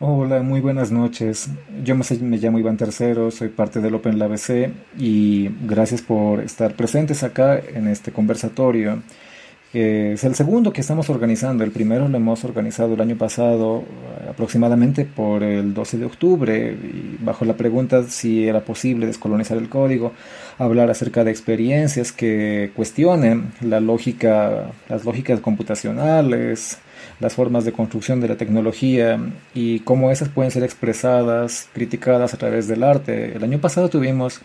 Hola, muy buenas noches. Yo me, llamo Iván Tercero, soy parte del Open Lab C y gracias por estar presentes acá en este conversatorio. Que es el segundo que estamos organizando. El primero lo hemos organizado el año pasado, aproximadamente por el 12 de octubre, y bajo la pregunta si era posible descolonizar el código, hablar acerca de experiencias que cuestionen la lógica, las lógicas computacionales, las formas de construcción de la tecnología y cómo esas pueden ser expresadas, criticadas a través del arte. El año pasado tuvimos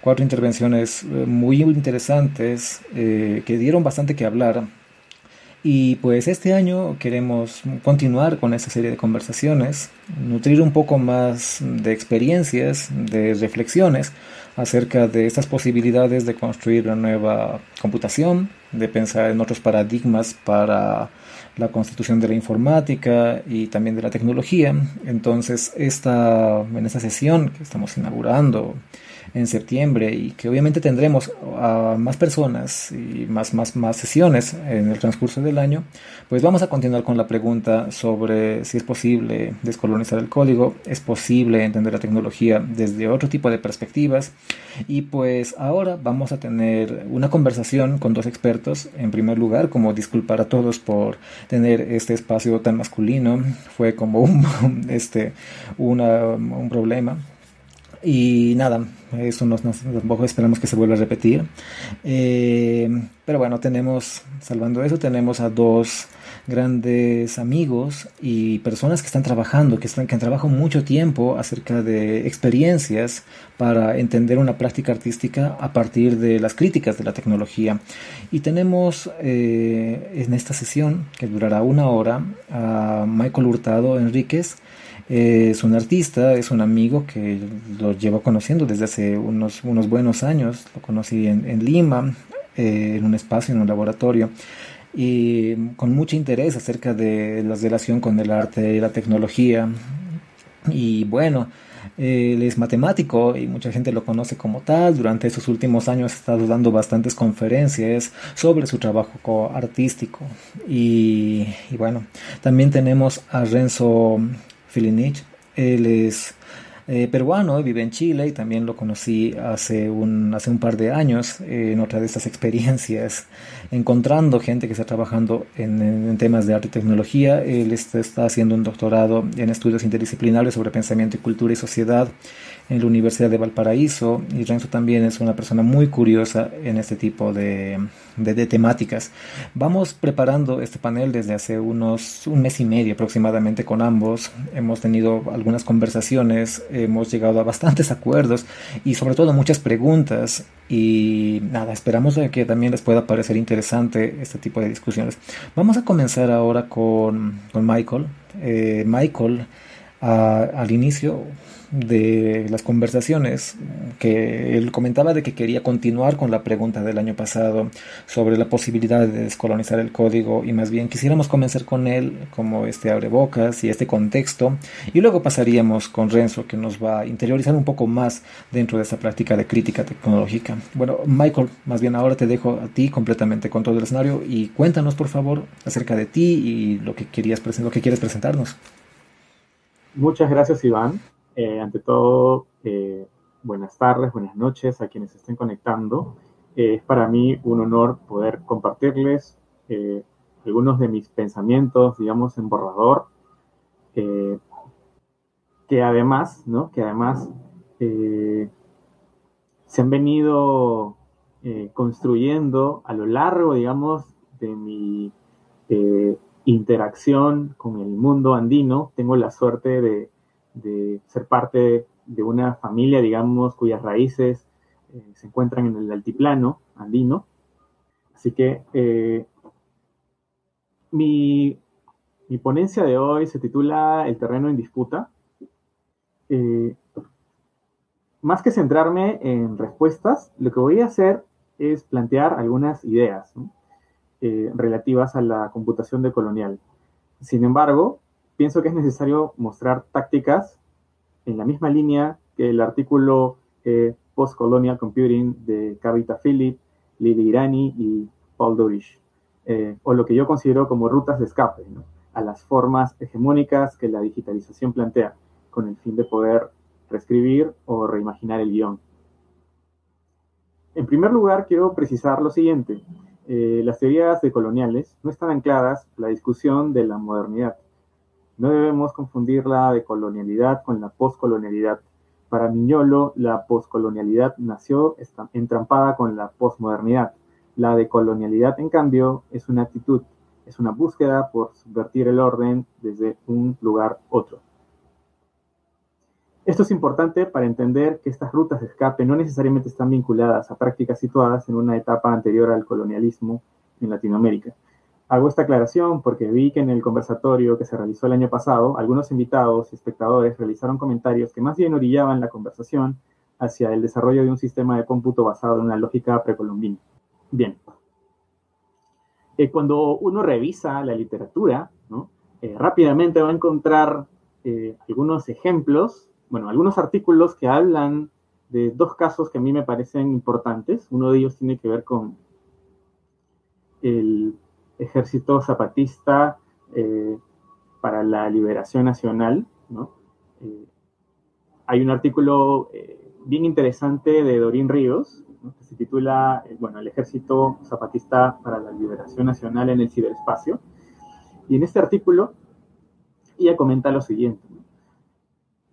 cuatro intervenciones eh, muy interesantes eh, que dieron bastante que hablar. Y pues este año queremos continuar con esa serie de conversaciones, nutrir un poco más de experiencias, de reflexiones acerca de estas posibilidades de construir una nueva computación, de pensar en otros paradigmas para la constitución de la informática y también de la tecnología. Entonces, esta, en esta sesión que estamos inaugurando en septiembre y que obviamente tendremos a más personas y más, más, más sesiones en el transcurso del año, pues vamos a continuar con la pregunta sobre si es posible descolonizar el código, es posible entender la tecnología desde otro tipo de perspectivas y pues ahora vamos a tener una conversación con dos expertos. En primer lugar, como disculpar a todos por tener este espacio tan masculino, fue como un, este, una, un problema y nada, eso nos, tampoco esperamos que se vuelva a repetir. Eh, pero bueno, tenemos, salvando eso, tenemos a dos grandes amigos y personas que están trabajando, que, están, que han trabajado mucho tiempo acerca de experiencias para entender una práctica artística a partir de las críticas de la tecnología. Y tenemos eh, en esta sesión, que durará una hora, a Michael Hurtado Enríquez, es un artista, es un amigo que lo llevo conociendo desde hace unos, unos buenos años. Lo conocí en, Lima, eh, en un espacio, en un laboratorio, y con mucho interés acerca de la relación con el arte y la tecnología. Y bueno, él es matemático y mucha gente lo conoce como tal. Durante esos últimos años ha estado dando bastantes conferencias sobre su trabajo artístico. Y, y bueno, también tenemos a Renzo Filinich. Él es eh, peruano, vive en Chile y también lo conocí hace un, hace un par de años en otra de estas experiencias, encontrando gente que está trabajando en, temas de arte y tecnología. Él está, está, haciendo un doctorado en estudios interdisciplinarios sobre pensamiento y cultura y sociedad en la Universidad de Valparaíso y Renzo también es una persona muy curiosa en este tipo de, de, temáticas. Vamos preparando este panel desde hace unos un mes y medio aproximadamente con ambos. Hemos tenido algunas conversaciones, hemos llegado a bastantes acuerdos y sobre todo muchas preguntas y nada, esperamos que también les pueda parecer interesante este tipo de discusiones. Vamos a comenzar ahora con, con Michael. Eh, Michael al inicio de las conversaciones que él comentaba de que quería continuar con la pregunta del año pasado sobre la posibilidad de descolonizar el código y más bien quisiéramos comenzar con él como este abrebocas y este contexto y luego pasaríamos con Renzo que nos va a interiorizar un poco más dentro de esa práctica de crítica tecnológica. Bueno, Michael, más bien ahora te dejo a ti completamente con todo el escenario y cuéntanos por favor acerca de ti y lo que querías lo que quieres presentarnos. Muchas gracias Iván. Eh, ante todo, eh, buenas tardes, buenas noches a quienes estén conectando. Eh, es para mí un honor poder compartirles algunos de mis pensamientos, digamos, en borrador, que además, ¿no? Que además se han venido construyendo a lo largo, digamos, de mi interacción con el mundo andino. Tengo la suerte de de ser parte de una familia, digamos, cuyas raíces eh, se encuentran en el altiplano andino. Así que eh, mi, ponencia de hoy se titula El terreno en disputa. Eh, más que centrarme en respuestas, lo que voy a hacer es plantear algunas ideas relativas a la computación decolonial. Sin embargo, pienso que es necesario mostrar tácticas en la misma línea que el artículo eh, Post-Colonial Computing de Kavita Philip, Lili Irani y Paul Dorish, eh, o lo que yo considero como rutas de escape. a las formas hegemónicas que la digitalización plantea, con el fin de poder reescribir o reimaginar el guion. En primer lugar, quiero precisar lo siguiente. Eh, las teorías decoloniales no están ancladas en la discusión de la modernidad. No debemos confundir la decolonialidad con la poscolonialidad. Para Miñolo, la poscolonialidad nació entrampada con la posmodernidad. La decolonialidad, en cambio, es una actitud, es una búsqueda por subvertir el orden desde un lugar otro. Esto es importante para entender que estas rutas de escape no necesariamente están vinculadas a prácticas situadas en una etapa anterior al colonialismo en Latinoamérica. Hago esta aclaración porque vi que en el conversatorio que se realizó el año pasado, algunos invitados y espectadores realizaron comentarios que más bien orillaban la conversación hacia el desarrollo de un sistema de cómputo basado en una lógica precolombina. Bien. Eh, cuando uno revisa la literatura, eh, rápidamente va a encontrar eh, algunos ejemplos bueno, algunos artículos que hablan de dos casos que a mí me parecen importantes. Uno de ellos tiene que ver con el ejército zapatista eh, para la liberación nacional. Eh, hay un artículo eh, bien interesante de Dorín Ríos que se titula, bueno, el ejército zapatista para la liberación nacional en el ciberespacio. Y en este artículo ella comenta lo siguiente.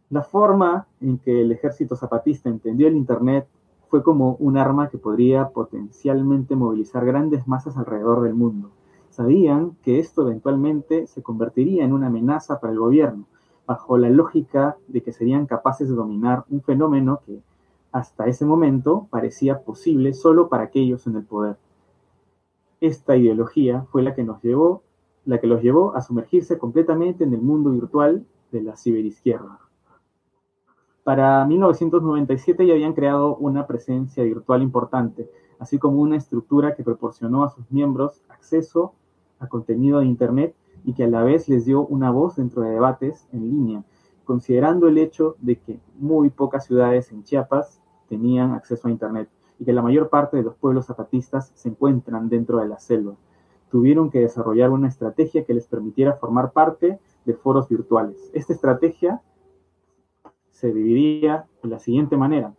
La forma en que el ejército zapatista entendió el Internet fue como un arma que podría potencialmente movilizar grandes masas alrededor del mundo. Sabían que esto eventualmente se convertiría en una amenaza para el gobierno, bajo la lógica de que serían capaces de dominar un fenómeno que hasta ese momento parecía posible solo para aquellos en el poder. Esta ideología fue la que nos llevó, la que los llevó a sumergirse completamente en el mundo virtual de la ciberizquierda. Para 1997 ya habían creado una presencia virtual importante, así como una estructura que proporcionó a sus miembros acceso a contenido de Internet y que a la vez les dio una voz dentro de debates en línea, considerando el hecho de que muy pocas ciudades en Chiapas tenían acceso a Internet y que la mayor parte de los pueblos zapatistas se encuentran dentro de la selva. Tuvieron que desarrollar una estrategia que les permitiera formar parte de foros virtuales. Esta estrategia se dividía de la siguiente manera.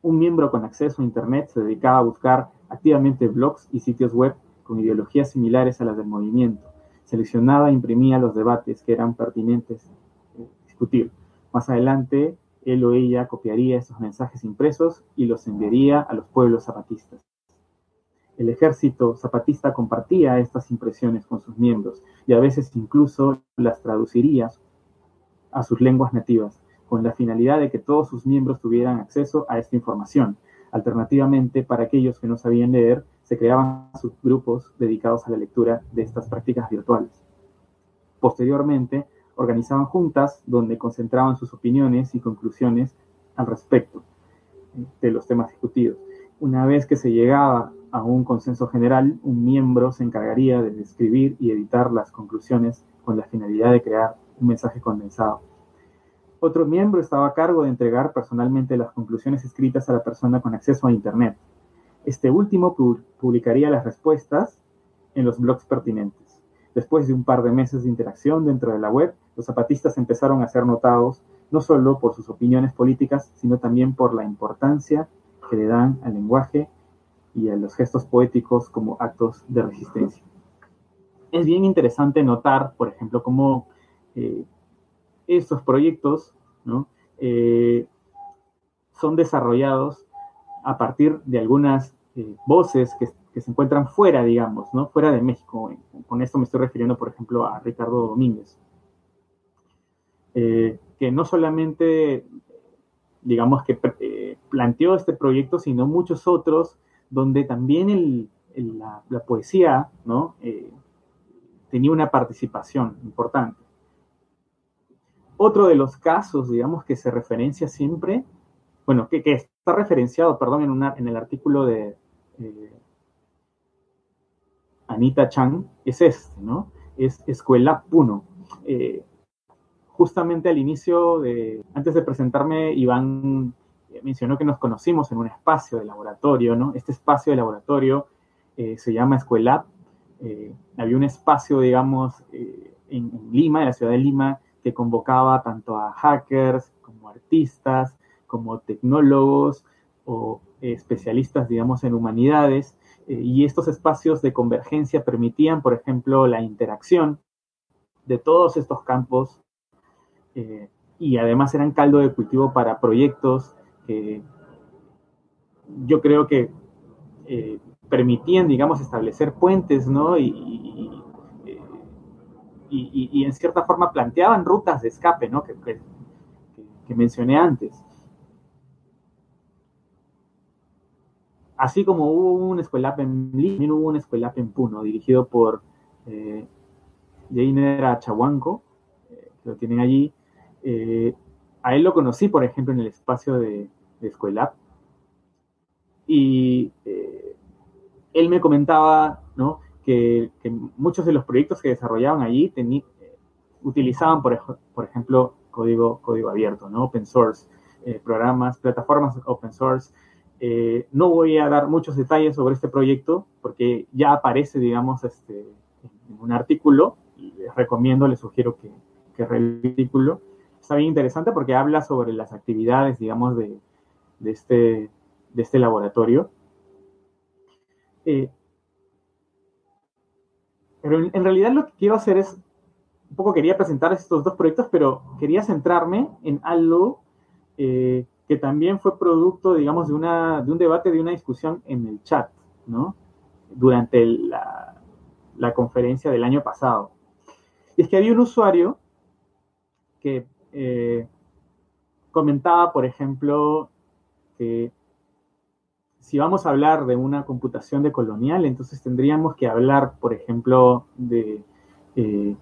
Un miembro con acceso a Internet se dedicaba a buscar activamente blogs y sitios web con ideologías similares a las del movimiento. Seleccionaba e imprimía los debates que eran pertinentes eh, discutir. Más adelante, él o ella copiaría esos mensajes impresos y los enviaría a los pueblos zapatistas. El ejército zapatista compartía estas impresiones con sus miembros y a veces incluso las traduciría a sus lenguas nativas con la finalidad de que todos sus miembros tuvieran acceso a esta información. Alternativamente, para aquellos que no sabían leer, se creaban subgrupos dedicados a la lectura de estas prácticas virtuales. Posteriormente, organizaban juntas donde concentraban sus opiniones y conclusiones al respecto de los temas discutidos. Una vez que se llegaba a un consenso general, un miembro se encargaría de describir y editar las conclusiones con la finalidad de crear un mensaje condensado. Otro miembro estaba a cargo de entregar personalmente las conclusiones escritas a la persona con acceso a Internet. Este último publicaría las respuestas en los blogs pertinentes. Después de un par de meses de interacción dentro de la web, los zapatistas empezaron a ser notados no solo por sus opiniones políticas, sino también por la importancia que le dan al lenguaje y a los gestos poéticos como actos de resistencia. Es bien interesante notar, por ejemplo, cómo eh, estos proyectos eh, son desarrollados a partir de algunas eh, voces que, se encuentran fuera, digamos, ¿no? fuera de México. Con esto me estoy refiriendo, por ejemplo, a Ricardo Domínguez, eh, que no solamente, digamos, que planteó este proyecto, sino muchos otros, donde también la, la, poesía ¿no? tenía una participación importante. Otro de los casos, digamos, que se referencia siempre, bueno, que, está referenciado, perdón, en el artículo de eh, Anita Chang, es este, ¿no? Es Escuela Puno. Eh, justamente al inicio de, antes de presentarme, Iván mencionó que nos conocimos en un espacio de laboratorio, ¿no? Este espacio de laboratorio eh, se llama Escuela eh, había un espacio, digamos, eh, en, Lima, en la ciudad de Lima, que convocaba tanto a hackers como artistas, como tecnólogos o especialistas, digamos, en humanidades. y estos espacios de convergencia permitían, por ejemplo, la interacción de todos estos campos y además eran caldo de cultivo para proyectos que yo creo que eh, permitían, digamos, establecer puentes, ¿no? Eh, y, y, en cierta forma planteaban rutas de escape, ¿no? Que, que, mencioné antes. Así como hubo un escuela en Lima, también hubo un escuela en Puno, dirigido por eh, Jainer Achahuanco, eh, que lo tienen allí. a él lo conocí, por ejemplo, en el espacio de, de Escuela y eh, él me comentaba que, muchos de los proyectos que desarrollaban allí utilizaban, por, por, ejemplo, código, código abierto, ¿no? open source, eh, programas, plataformas open source. Eh, no voy a dar muchos detalles sobre este proyecto porque ya aparece, digamos, este, en un artículo. Les recomiendo, les sugiero que, que el artículo. Está bien interesante porque habla sobre las actividades, digamos, de, este, este laboratorio. Eh, pero en, realidad lo que quiero hacer es, un poco quería presentar estos dos proyectos, pero quería centrarme en algo eh, que también fue producto, digamos, de, una, de un debate, de una discusión en el chat, ¿no? Durante la, conferencia del año pasado. Y es que había un usuario que eh, comentaba, por ejemplo, que si vamos a hablar de una computación de colonial, entonces tendríamos que hablar, por ejemplo, de eh,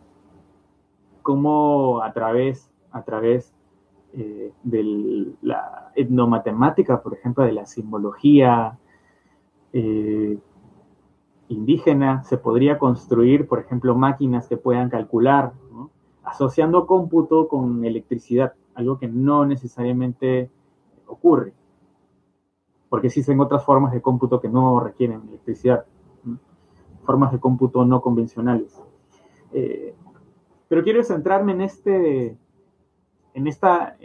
cómo a través, a través eh, de la etnomatemática, por ejemplo, de la simbología eh, indígena, se podría construir, por ejemplo, máquinas que puedan calcular, asociando cómputo con electricidad, algo que no necesariamente ocurre porque existen otras formas de cómputo que no requieren electricidad, formas de cómputo no convencionales. Eh, pero quiero centrarme en, este, en esta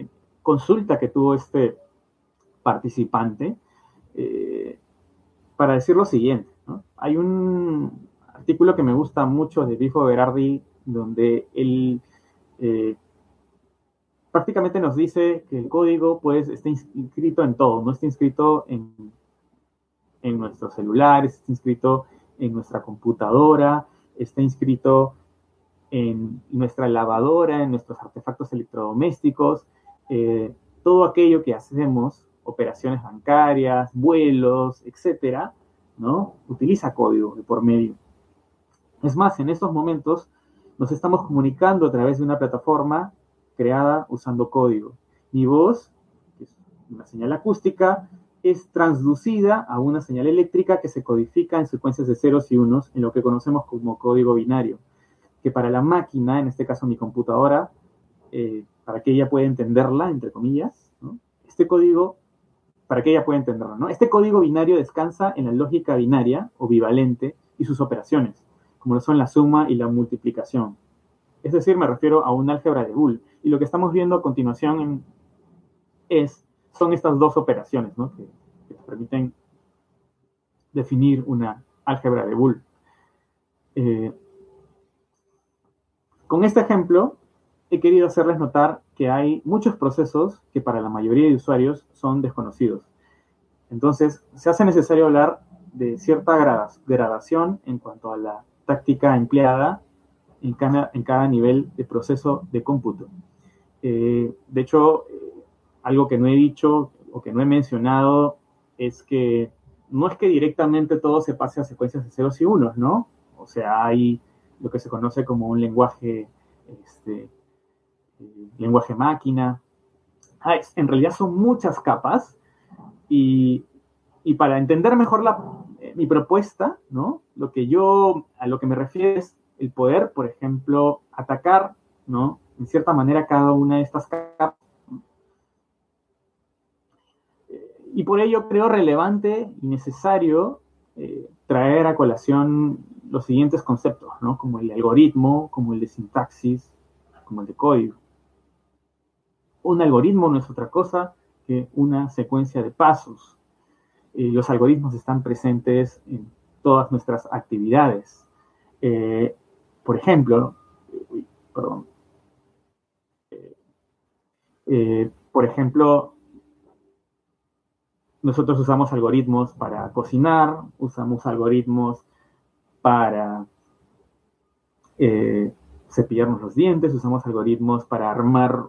consulta que tuvo este participante eh, para decir lo siguiente. Hay un artículo que me gusta mucho de Bifo Berardi, donde él eh, prácticamente nos dice que el código pues está inscrito en todo, no está inscrito en, en nuestros celulares, está inscrito en nuestra computadora, está inscrito en nuestra lavadora, en nuestros artefactos electrodomésticos, eh, todo aquello que hacemos, operaciones bancarias, vuelos, etcétera, ¿no? Utiliza código de por medio. Es más, en estos momentos nos estamos comunicando a través de una plataforma creada usando código. Mi voz, que es una señal acústica, es transducida a una señal eléctrica que se codifica en secuencias de ceros y unos en lo que conocemos como código binario, que para la máquina, en este caso mi computadora, eh, para que ella pueda entenderla, entre comillas, este código, para que ella pueda entenderla, ¿no? Este código binario descansa en la lógica binaria o bivalente y sus operaciones, como lo son la suma y la multiplicación. Es decir, me refiero a un álgebra de Boole. Y lo que estamos viendo a continuación es, son estas dos operaciones ¿no? que, permiten definir una álgebra de Boole. Eh, con este ejemplo, he querido hacerles notar que hay muchos procesos que para la mayoría de usuarios son desconocidos. Entonces, se hace necesario hablar de cierta gradación en cuanto a la táctica empleada en cada, nivel de proceso de cómputo. Eh, de hecho, eh, algo que no he dicho o que no he mencionado es que no es que directamente todo se pase a secuencias de ceros y unos, ¿no? O sea, hay lo que se conoce como un lenguaje, este, eh, lenguaje máquina. Ah, en realidad son muchas capas y, para entender mejor la, mi propuesta, ¿no? Lo que yo, a lo que me refiero es el poder, por ejemplo, atacar, ¿no? En cierta manera cada una de estas capas. Y por ello creo relevante y necesario eh, traer a colación los siguientes conceptos, ¿no? Como el algoritmo, como el de sintaxis, como el de código. Un algoritmo no es otra cosa que una secuencia de pasos. Eh, los algoritmos están presentes en todas nuestras actividades. Eh, por ejemplo, perdón. Por ejemplo, nosotros usamos algoritmos para cocinar, usamos algoritmos para eh, cepillarnos los dientes, usamos algoritmos para armar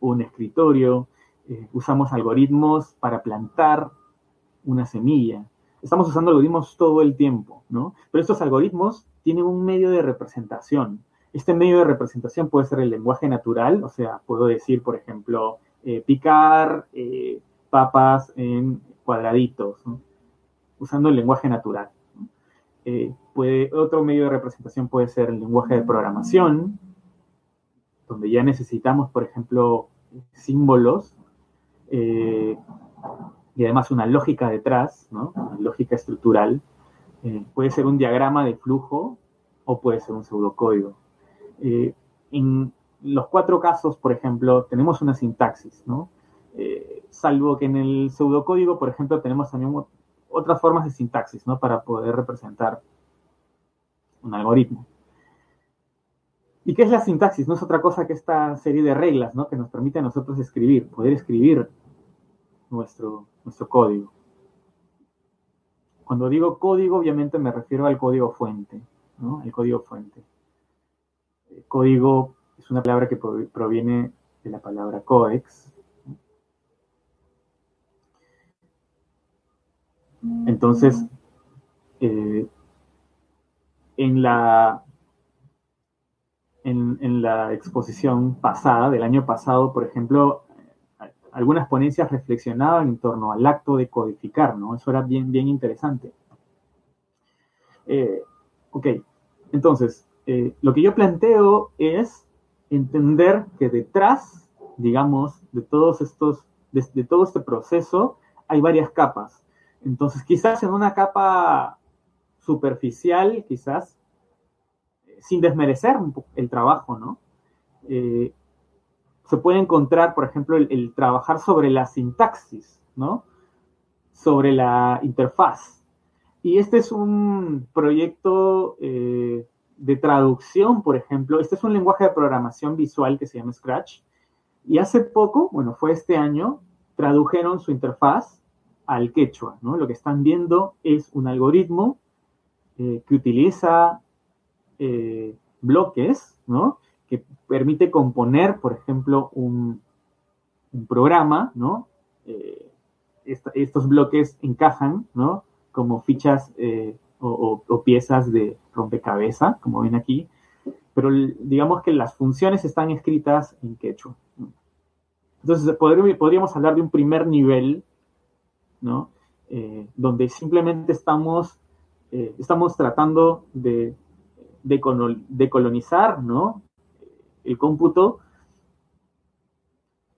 un escritorio, eh, usamos algoritmos para plantar una semilla. Estamos usando algoritmos todo el tiempo, ¿no? Pero estos algoritmos tienen un medio de representación. Este medio de representación puede ser el lenguaje natural, o sea, puedo decir, por ejemplo, eh, picar papas en cuadraditos, usando el lenguaje natural. Eh, otro medio de representación puede ser el lenguaje de programación, donde ya necesitamos, por ejemplo, símbolos eh, y además una lógica detrás, una lógica estructural. Eh, puede ser un diagrama de flujo o puede ser un pseudocódigo. en los cuatro casos, por ejemplo, tenemos una sintaxis, ¿no? Salvo que en el pseudocódigo, por ejemplo, tenemos también otras formas de sintaxis, ¿no? Para poder representar un algoritmo. ¿Y qué es la sintaxis? No es otra cosa que esta serie de reglas, ¿no? Que nos permite a nosotros escribir, poder escribir nuestro, nuestro código. Cuando digo código, obviamente me refiero al código fuente, ¿no? El código fuente. El código es una palabra que proviene de la palabra codex, Entonces, eh, en, la, en, la exposición pasada, del año pasado, por ejemplo, algunas ponencias reflexionaban en torno al acto de codificar, ¿no? Eso era bien, bien interesante. Eh, ok, entonces, eh, lo que yo planteo es entender que detrás, digamos, de todos estos, de todo este proceso, hay varias capas. Entonces, quizás en una capa superficial, quizás, eh, sin desmerecer el trabajo, ¿no? Eh, se puede encontrar, por ejemplo, el, trabajar sobre la sintaxis, ¿no? Sobre la interfaz. Y este es un proyecto eh, de traducción, por ejemplo. Este es un lenguaje de programación visual que se llama Scratch. Y hace poco, bueno, fue este año, tradujeron su interfaz al quechua. ¿no? Lo que están viendo es un algoritmo eh, que utiliza eh, bloques, ¿no? que permite componer, por ejemplo, un, programa, ¿no? Eh, estos bloques encajan, ¿no? Como fichas o, piezas de rompecabezas, como ven aquí, pero digamos que las funciones están escritas en quechua. Entonces, podríamos hablar de un primer nivel Eh, donde simplemente estamos, eh, estamos tratando de, de, colonizar, ¿no? El cómputo,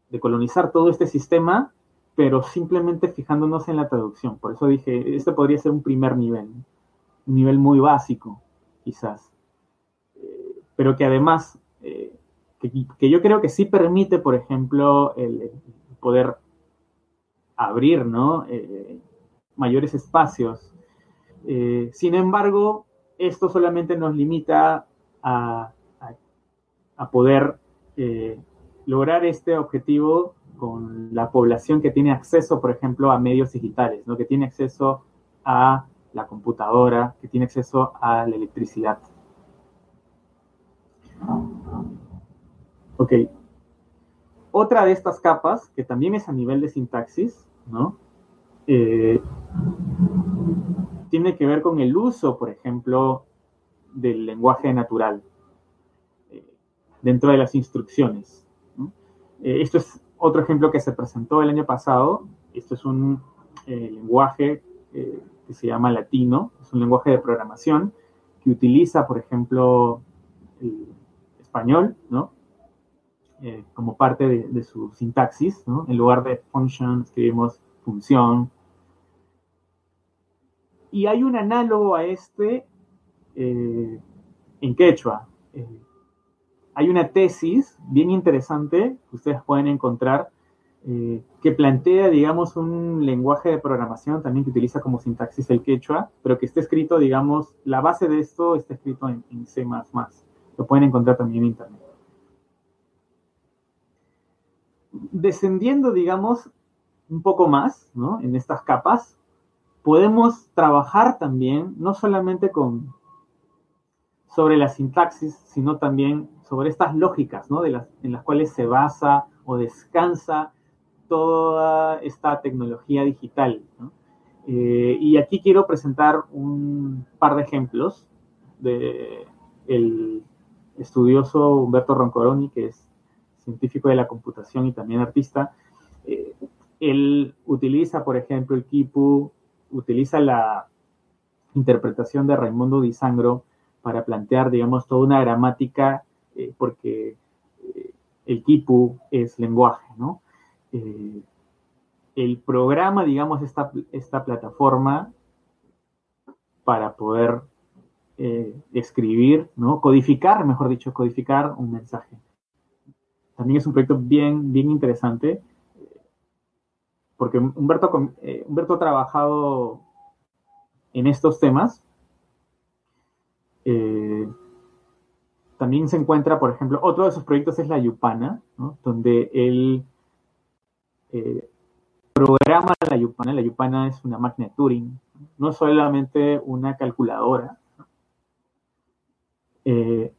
de colonizar todo este sistema, pero simplemente fijándonos en la traducción. Por eso dije, este podría ser un primer nivel, un nivel muy básico, quizás, eh, pero que además, que, yo creo que sí permite, por ejemplo, el poder abrir ¿no? Eh, mayores espacios. Eh, sin embargo, esto solamente nos limita a, poder eh, lograr este objetivo con la población que tiene acceso, por ejemplo, a medios digitales, ¿no? que tiene acceso a la computadora, que tiene acceso a la electricidad. Ok. Otra de estas capas, que también es a nivel de sintaxis, ¿no? Eh, tiene que ver con el uso, por ejemplo, del lenguaje natural eh, dentro de las instrucciones. Eh, esto es otro ejemplo que se presentó el año pasado. Esto es un lenguaje que se llama latino, es un lenguaje de programación que utiliza, por ejemplo, el español, ¿no? Eh, como parte de, su sintaxis. En lugar de function escribimos función. Y hay un análogo a este eh, en quechua. Eh, hay una tesis bien interesante que ustedes pueden encontrar que plantea, digamos, un lenguaje de programación también que utiliza como sintaxis el quechua, pero que está escrito, digamos, la base de esto está escrito en, en C++. Lo pueden encontrar también en Internet. Descendiendo, digamos, un poco más, ¿no? En estas capas, podemos trabajar también, no solamente con, sobre la sintaxis, sino también sobre estas lógicas, ¿no? De las, en las cuales se basa o descansa toda esta tecnología digital. Eh, y aquí quiero presentar un par de ejemplos de el estudioso Humberto Roncoroni, que es científico de la computación y también artista. Eh, él utiliza, por ejemplo, el Kipu, utiliza la interpretación de Raimundo Di Sangro para plantear, digamos, toda una gramática, eh, porque eh, el Kipu es lenguaje, ¿no? Eh, el programa, digamos, esta, esta plataforma para poder escribir, ¿no? Codificar, mejor dicho, codificar un mensaje. También es un proyecto bien, bien interesante, porque Humberto, eh, Humberto ha trabajado en estos temas. Eh, también se encuentra, por ejemplo, otro de sus proyectos es la Yupana, ¿no? donde él eh, programa la Yupana. La Yupana es una máquina de Turing, no solamente una calculadora. Eh,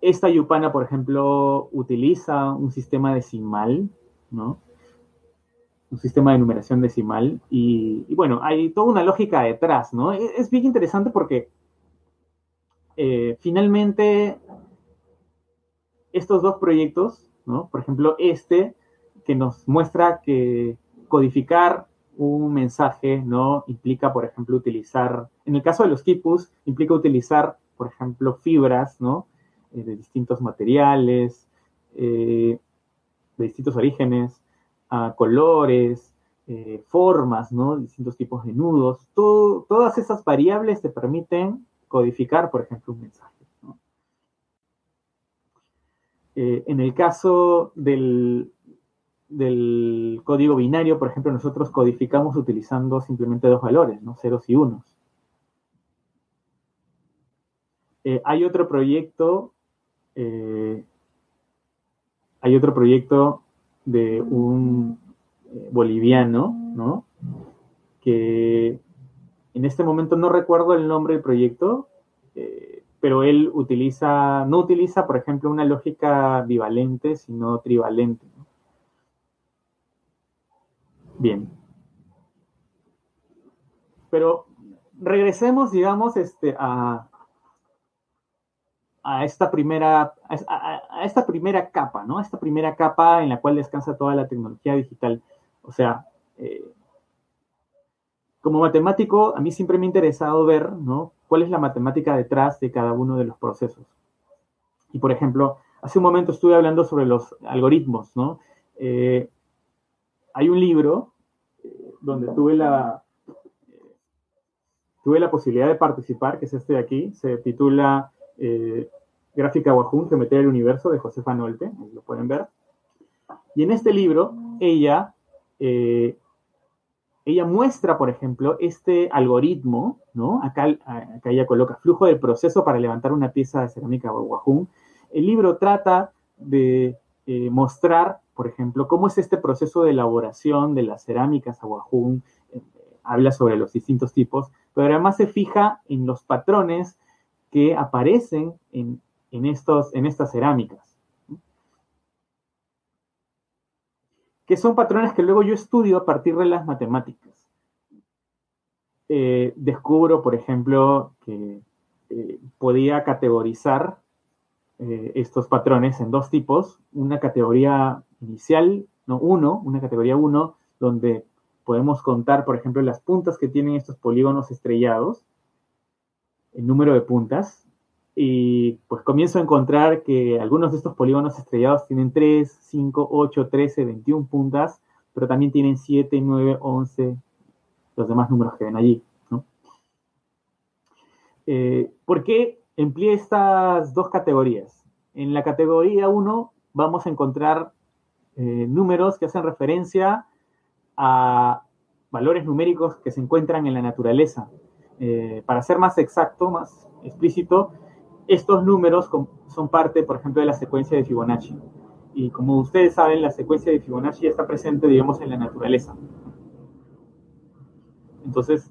esta Yupana, por ejemplo, utiliza un sistema decimal, ¿no? Un sistema de numeración decimal. Y, bueno, hay toda una lógica detrás, ¿no? Es, es bien interesante porque eh, finalmente estos dos proyectos, ¿no? Por ejemplo, este que nos muestra que codificar un mensaje, ¿no? Implica, por ejemplo, utilizar, en el caso de los quipus, implica utilizar, por ejemplo, fibras, ¿no? Eh, de distintos materiales, eh, de distintos orígenes, colores, eh, formas, ¿no? Distintos tipos de nudos. Todas esas variables te permiten codificar, por ejemplo, un mensaje. en el caso del, código binario, por ejemplo, nosotros codificamos utilizando simplemente dos valores, ¿no? ceros y unos. Hay otro proyecto, eh, hay otro proyecto de un eh, boliviano, ¿no? Que en este momento no recuerdo el nombre del proyecto, eh, pero él utiliza, no utiliza, por ejemplo, una lógica bivalente, sino trivalente. Bien. Pero regresemos, digamos, este, a, a esta primera, a, a, esta primera capa, ¿no? A esta primera capa en la cual descansa toda la tecnología digital. O sea, eh, como matemático, a mí siempre me ha interesado ver, ¿no? ¿Cuál es la matemática detrás de cada uno de los procesos? Y, por ejemplo, hace un momento estuve hablando sobre los algoritmos, ¿no? Eh, hay un libro eh, donde tuve la, eh, tuve la posibilidad de participar, que es este de aquí, se titula eh, Gráfica Wahoo, Geometría del Universo, de Josefa Nolte, lo pueden ver. Y en este libro, ella, eh, ella muestra, por ejemplo, este algoritmo, ¿no? Acá, acá ella coloca flujo del proceso para levantar una pieza de cerámica Wahoo. El libro trata de eh, mostrar por ejemplo, cómo es este proceso de elaboración de las cerámicas aguajún, eh, habla sobre los distintos tipos, pero además se fija en los patrones que aparecen en, en, estos, en estas cerámicas. Que son patrones que luego yo estudio a partir de las matemáticas. Eh, descubro, por ejemplo, que eh, podía categorizar eh, estos patrones en dos tipos, una categoría inicial, no uno, una categoría 1, donde podemos contar, por ejemplo, las puntas que tienen estos polígonos estrellados, el número de puntas, y pues comienzo a encontrar que algunos de estos polígonos estrellados tienen 3, 5, 8, 13, 21 puntas, pero también tienen 7, 9, 11, los demás números que ven allí. ¿no? Eh, ¿Por qué empleé estas dos categorías? En la categoría 1 vamos a encontrar eh, números que hacen referencia a valores numéricos que se encuentran en la naturaleza. Eh, para ser más exacto, más explícito, estos números son parte, por ejemplo, de la secuencia de Fibonacci. Y como ustedes saben, la secuencia de Fibonacci está presente, digamos, en la naturaleza. Entonces,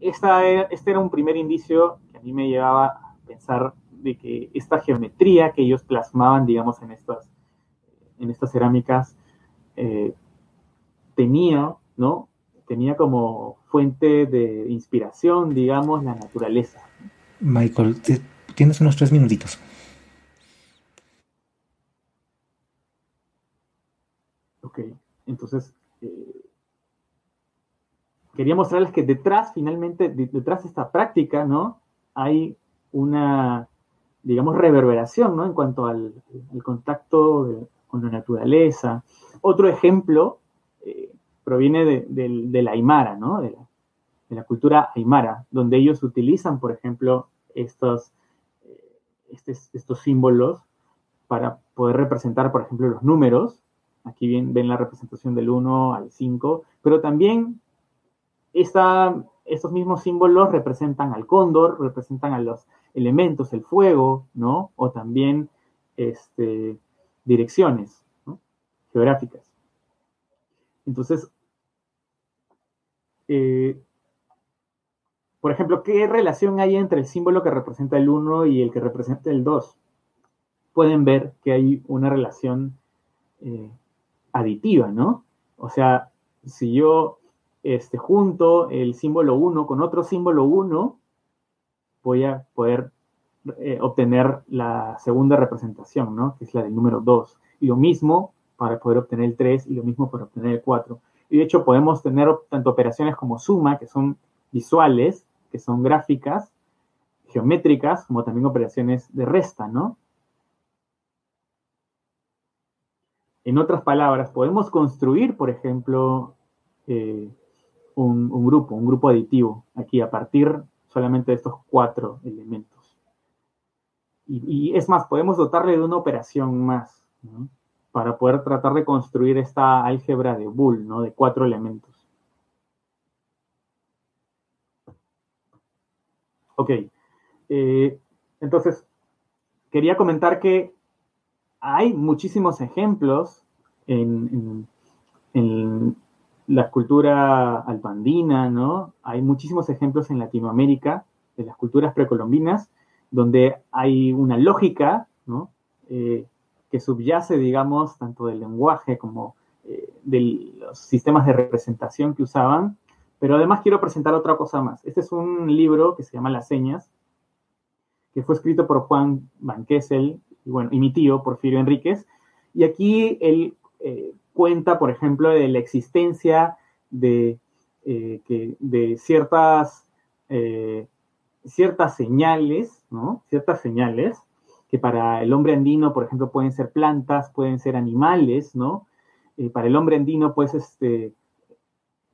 este era un primer indicio que a mí me llevaba a pensar de que esta geometría que ellos plasmaban, digamos, en estas, en estas cerámicas, eh, tenía, ¿no? Tenía como fuente de inspiración, digamos, la naturaleza. Michael, tienes unos tres minutitos. Ok, entonces eh, quería mostrarles que detrás, finalmente, detrás de esta práctica, ¿no? Hay una, digamos, reverberación, ¿no? En cuanto al, contacto con la naturaleza. Otro ejemplo eh, proviene de, la Aymara, ¿no? De la, cultura Aymara, donde ellos utilizan, por ejemplo, estos, eh, estos símbolos para poder representar, por ejemplo, los números. Aquí ven, ven la representación del 1 al 5, pero también estos mismos símbolos representan al cóndor, representan a los elementos, el fuego, ¿no? O también este, direcciones geográficas. Entonces, eh, por ejemplo, ¿qué relación hay entre el símbolo que representa el 1 y el que representa el 2? Pueden ver que hay una relación eh, aditiva, ¿no? O sea, si yo este, junto el símbolo 1 con otro símbolo 1, voy a poder eh, obtener la segunda representación, ¿no? Que es la del número 2. Y lo mismo para poder obtener el 3 y lo mismo para obtener el 4. Y de hecho podemos tener tanto operaciones como suma, que son visuales, que son gráficas, geométricas, como también operaciones de resta, ¿no? En otras palabras, podemos construir, por ejemplo, eh, un, grupo, un grupo aditivo aquí a partir solamente de estos cuatro elementos. Y, es más, podemos dotarle de una operación más, Para poder tratar de construir esta álgebra de Boole, ¿no? De cuatro elementos. Ok. Eh, entonces, quería comentar que hay muchísimos ejemplos en, la cultura albandina, ¿no? Hay muchísimos ejemplos en Latinoamérica de las culturas precolombinas donde hay una lógica, ¿no? Eh, que subyace, digamos, tanto del lenguaje como eh, de los sistemas de representación que usaban. Pero además quiero presentar otra cosa más. Este es un libro que se llama Las Señas, que fue escrito por Juan Van Kessel y, bueno, y mi tío, Porfirio Enríquez. Y aquí él eh, cuenta, por ejemplo, de la existencia de, eh, de ciertas, ciertas señales, ¿no? Ciertas señales que para el hombre andino, por ejemplo, pueden ser plantas, pueden ser animales, ¿no? Eh, para el hombre andino, pues, este,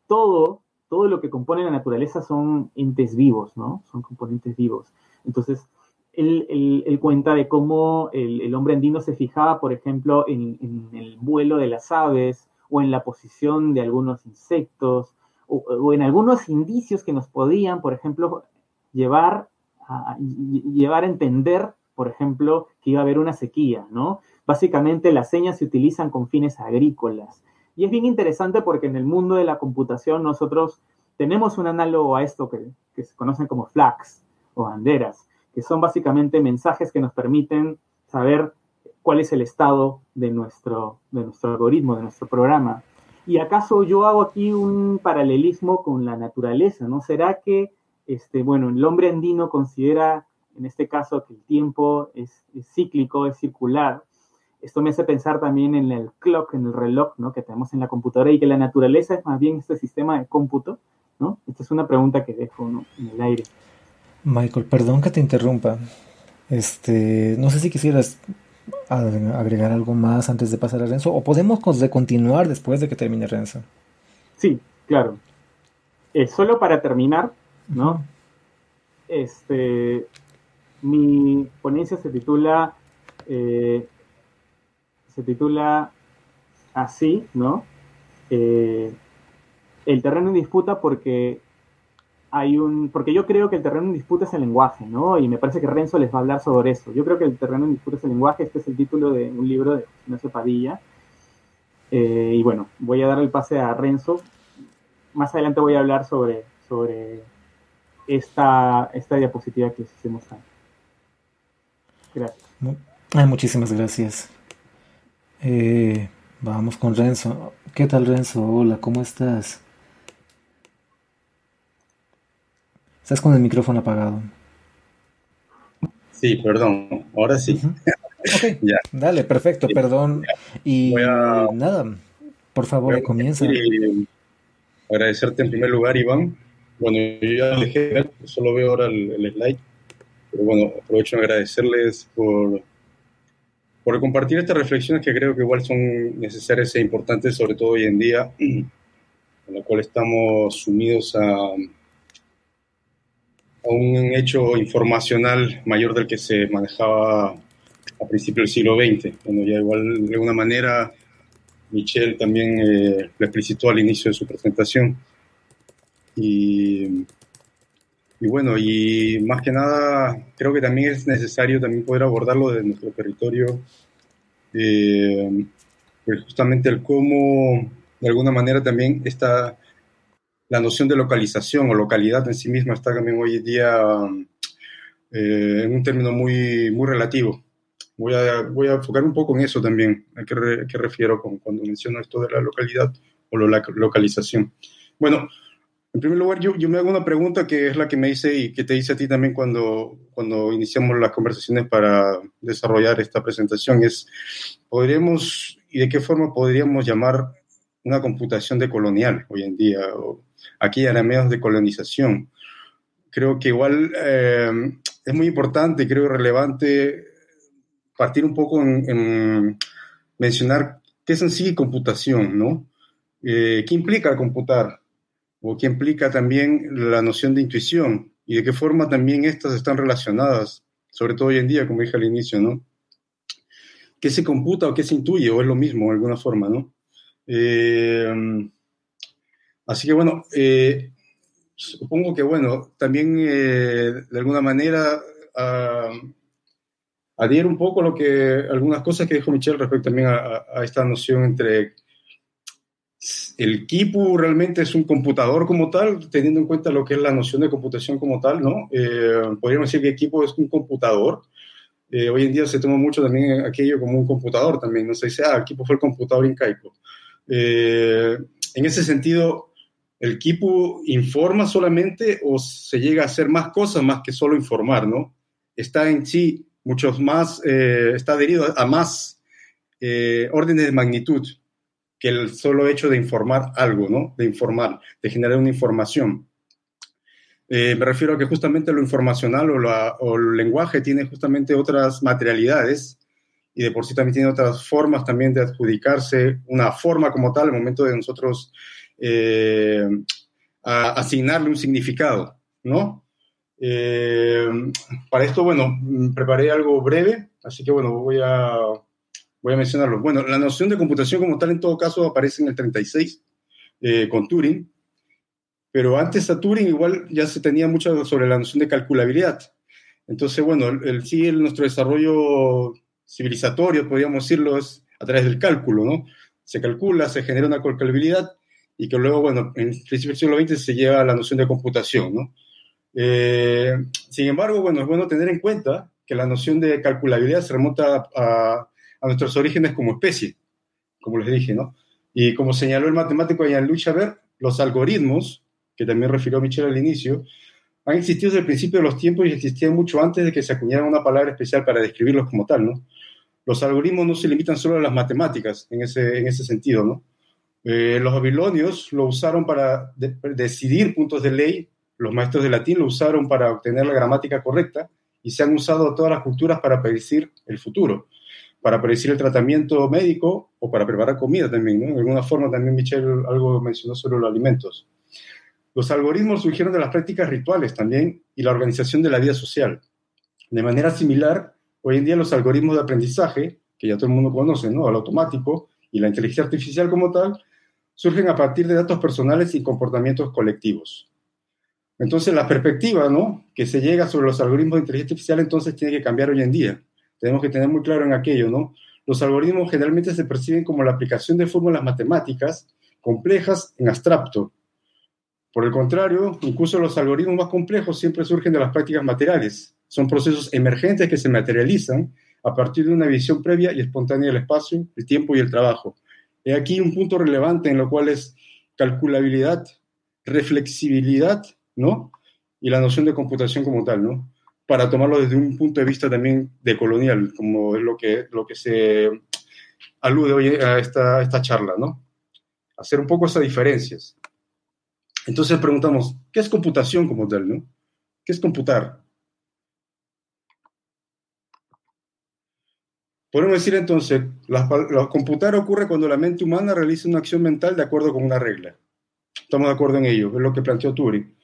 todo, todo lo que compone la naturaleza son entes vivos, ¿no? Son componentes vivos. Entonces, él, cuenta de cómo el, hombre andino se fijaba, por ejemplo, en, el vuelo de las aves o en la posición de algunos insectos o, en algunos indicios que nos podían, por ejemplo, llevar a, llevar a entender, por ejemplo, que iba a haber una sequía, ¿no? Básicamente las señas se utilizan con fines agrícolas. Y es bien interesante porque en el mundo de la computación nosotros tenemos un análogo a esto que, que se conocen como flags o banderas que son básicamente mensajes que nos permiten saber cuál es el estado de nuestro, de nuestro algoritmo, de nuestro programa. ¿Y acaso yo hago aquí un paralelismo con la naturaleza? ¿No será que, este, bueno, el hombre andino considera, en este caso, que el tiempo es, cíclico, es circular? Esto me hace pensar también en el clock, en el reloj, ¿no? Que tenemos en la computadora y que la naturaleza es más bien este sistema de cómputo, ¿no? Esta es una pregunta que dejo en el aire. Michael, perdón que te interrumpa. Este, no sé si quisieras agregar algo más antes de pasar a Renzo o podemos continuar después de que termine Renzo. Sí, claro. Eh, solo para terminar, ¿no? este, mi ponencia se titula, eh, se titula así, ¿no? Eh, el terreno en disputa porque hay un, porque yo creo que el terreno en disputa es el lenguaje, ¿no? Y me parece que Renzo les va a hablar sobre eso. Yo creo que el terreno en disputa es el lenguaje. Este es el título de un libro de Ignacio Padilla. Eh, y bueno, voy a dar el pase a Renzo. Más adelante voy a hablar sobre, sobre esta, esta diapositiva que hicimos antes. Gracias. muchísimas gracias. Eh, vamos con Renzo. ¿Qué tal Renzo? Hola, ¿cómo estás? Estás con el micrófono apagado. Sí, perdón. Ahora sí. Ok, ya. dale, perfecto, perdón. Y nada, por favor, comienza. agradecerte en primer lugar, Iván. Bueno, yo ya dejé, solo veo ahora el, slide. Pero bueno, aprovecho de agradecerles por, por compartir estas reflexiones que creo que igual son necesarias e importantes, sobre todo hoy en día, en la cual estamos sumidos a a un hecho informacional mayor del que se manejaba a principios del siglo XX. Bueno, ya igual de alguna manera Michel también eh, lo explicitó al inicio de su presentación. Y, y, bueno, y más que nada creo que también es necesario también poder abordarlo de nuestro territorio, eh, pues justamente el cómo de alguna manera también esta la noción de localización o localidad en sí misma está también hoy en día eh, en un término muy, muy relativo. Voy a, voy a enfocar un poco en eso también, a qué, refiero con, cuando menciono esto de la localidad o la localización. Bueno, en primer lugar, yo, yo, me hago una pregunta que es la que me hice y que te hice a ti también cuando, cuando iniciamos las conversaciones para desarrollar esta presentación, es, ¿podríamos y de qué forma podríamos llamar una computación decolonial hoy en día? O, aquí arameos de colonización. Creo que igual eh, es muy importante, creo relevante partir un poco en, mencionar qué es en sí computación, ¿no? Eh, ¿Qué implica computar? ¿O qué implica también la noción de intuición? ¿Y de qué forma también estas están relacionadas? Sobre todo hoy en día, como dije al inicio, ¿no? ¿Qué se computa o qué se intuye? ¿O es lo mismo de alguna forma, ¿no? Eh, Así que bueno, eh, supongo que bueno, también eh, de alguna manera uh, adhiero un poco a lo que algunas cosas que dijo Michelle respecto también a, esta noción entre el Kipu realmente es un computador como tal, teniendo en cuenta lo que es la noción de computación como tal, ¿no? Eh, podríamos decir que Kipu es un computador. hoy en día se toma mucho también aquello como un computador también, no se dice, ah, Kipu fue el computador incaico. en ese sentido, ¿El equipo informa solamente o se llega a hacer más cosas más que solo informar, no? Está en sí muchos más, eh, está adherido a más eh, órdenes de magnitud que el solo hecho de informar algo, ¿no? De informar, de generar una información. Eh, me refiero a que justamente lo informacional o, o, el lenguaje tiene justamente otras materialidades y de por sí también tiene otras formas también de adjudicarse una forma como tal al momento de nosotros eh, a asignarle un significado, ¿no? Eh, para esto, bueno, preparé algo breve, así que bueno, voy a, voy a mencionarlo. Bueno, la noción de computación como tal en todo caso aparece en el 36 eh, con Turing, pero antes a Turing igual ya se tenía mucho sobre la noción de calculabilidad. Entonces, bueno, el, sí, el, nuestro desarrollo civilizatorio, podríamos decirlo, es a través del cálculo, ¿no? Se calcula, se genera una calculabilidad y que luego, bueno, en el siglo XX se lleva a la noción de computación, ¿no? Eh, sin embargo, bueno, es bueno tener en cuenta que la noción de calculabilidad se remonta a, nuestros orígenes como especie, como les dije, ¿no? Y como señaló el matemático Jean-Louis Chabert, los algoritmos, que también refirió Michel al inicio, han existido desde el principio de los tiempos y existían mucho antes de que se acuñara una palabra especial para describirlos como tal, ¿no? Los algoritmos no se limitan solo a las matemáticas en ese, en ese sentido, ¿no? Eh, los babilonios lo usaron para decidir puntos de ley, los maestros de latín lo usaron para obtener la gramática correcta y se han usado todas las culturas para predecir el futuro, para predecir el tratamiento médico o para preparar comida también. ¿no? De alguna forma también Michel algo mencionó sobre los alimentos. Los algoritmos surgieron de las prácticas rituales también y la organización de la vida social. De manera similar, hoy en día los algoritmos de aprendizaje, que ya todo el mundo conoce, ¿no? Al automático y la inteligencia artificial como tal, surgen a partir de datos personales y comportamientos colectivos. Entonces, la perspectiva ¿no? que se llega sobre los algoritmos de inteligencia artificial entonces tiene que cambiar hoy en día. Tenemos que tener muy claro en aquello, ¿no? Los algoritmos generalmente se perciben como la aplicación de fórmulas matemáticas complejas en abstracto. Por el contrario, incluso los algoritmos más complejos siempre surgen de las prácticas materiales. Son procesos emergentes que se materializan a partir de una visión previa y espontánea del espacio, el tiempo y el trabajo. He aquí un punto relevante en lo cual es calculabilidad, reflexibilidad, ¿no? Y la noción de computación como tal, ¿no? Para tomarlo desde un punto de vista también de colonial, como es lo que, lo que se alude hoy a esta, esta charla, ¿no? Hacer un poco esas diferencias. Entonces preguntamos, ¿qué es computación como tal, ¿no? ¿Qué es computar? Podemos decir entonces, la, computar ocurre cuando la mente humana realiza una acción mental de acuerdo con una regla. Estamos de acuerdo en ello, es lo que planteó Turing.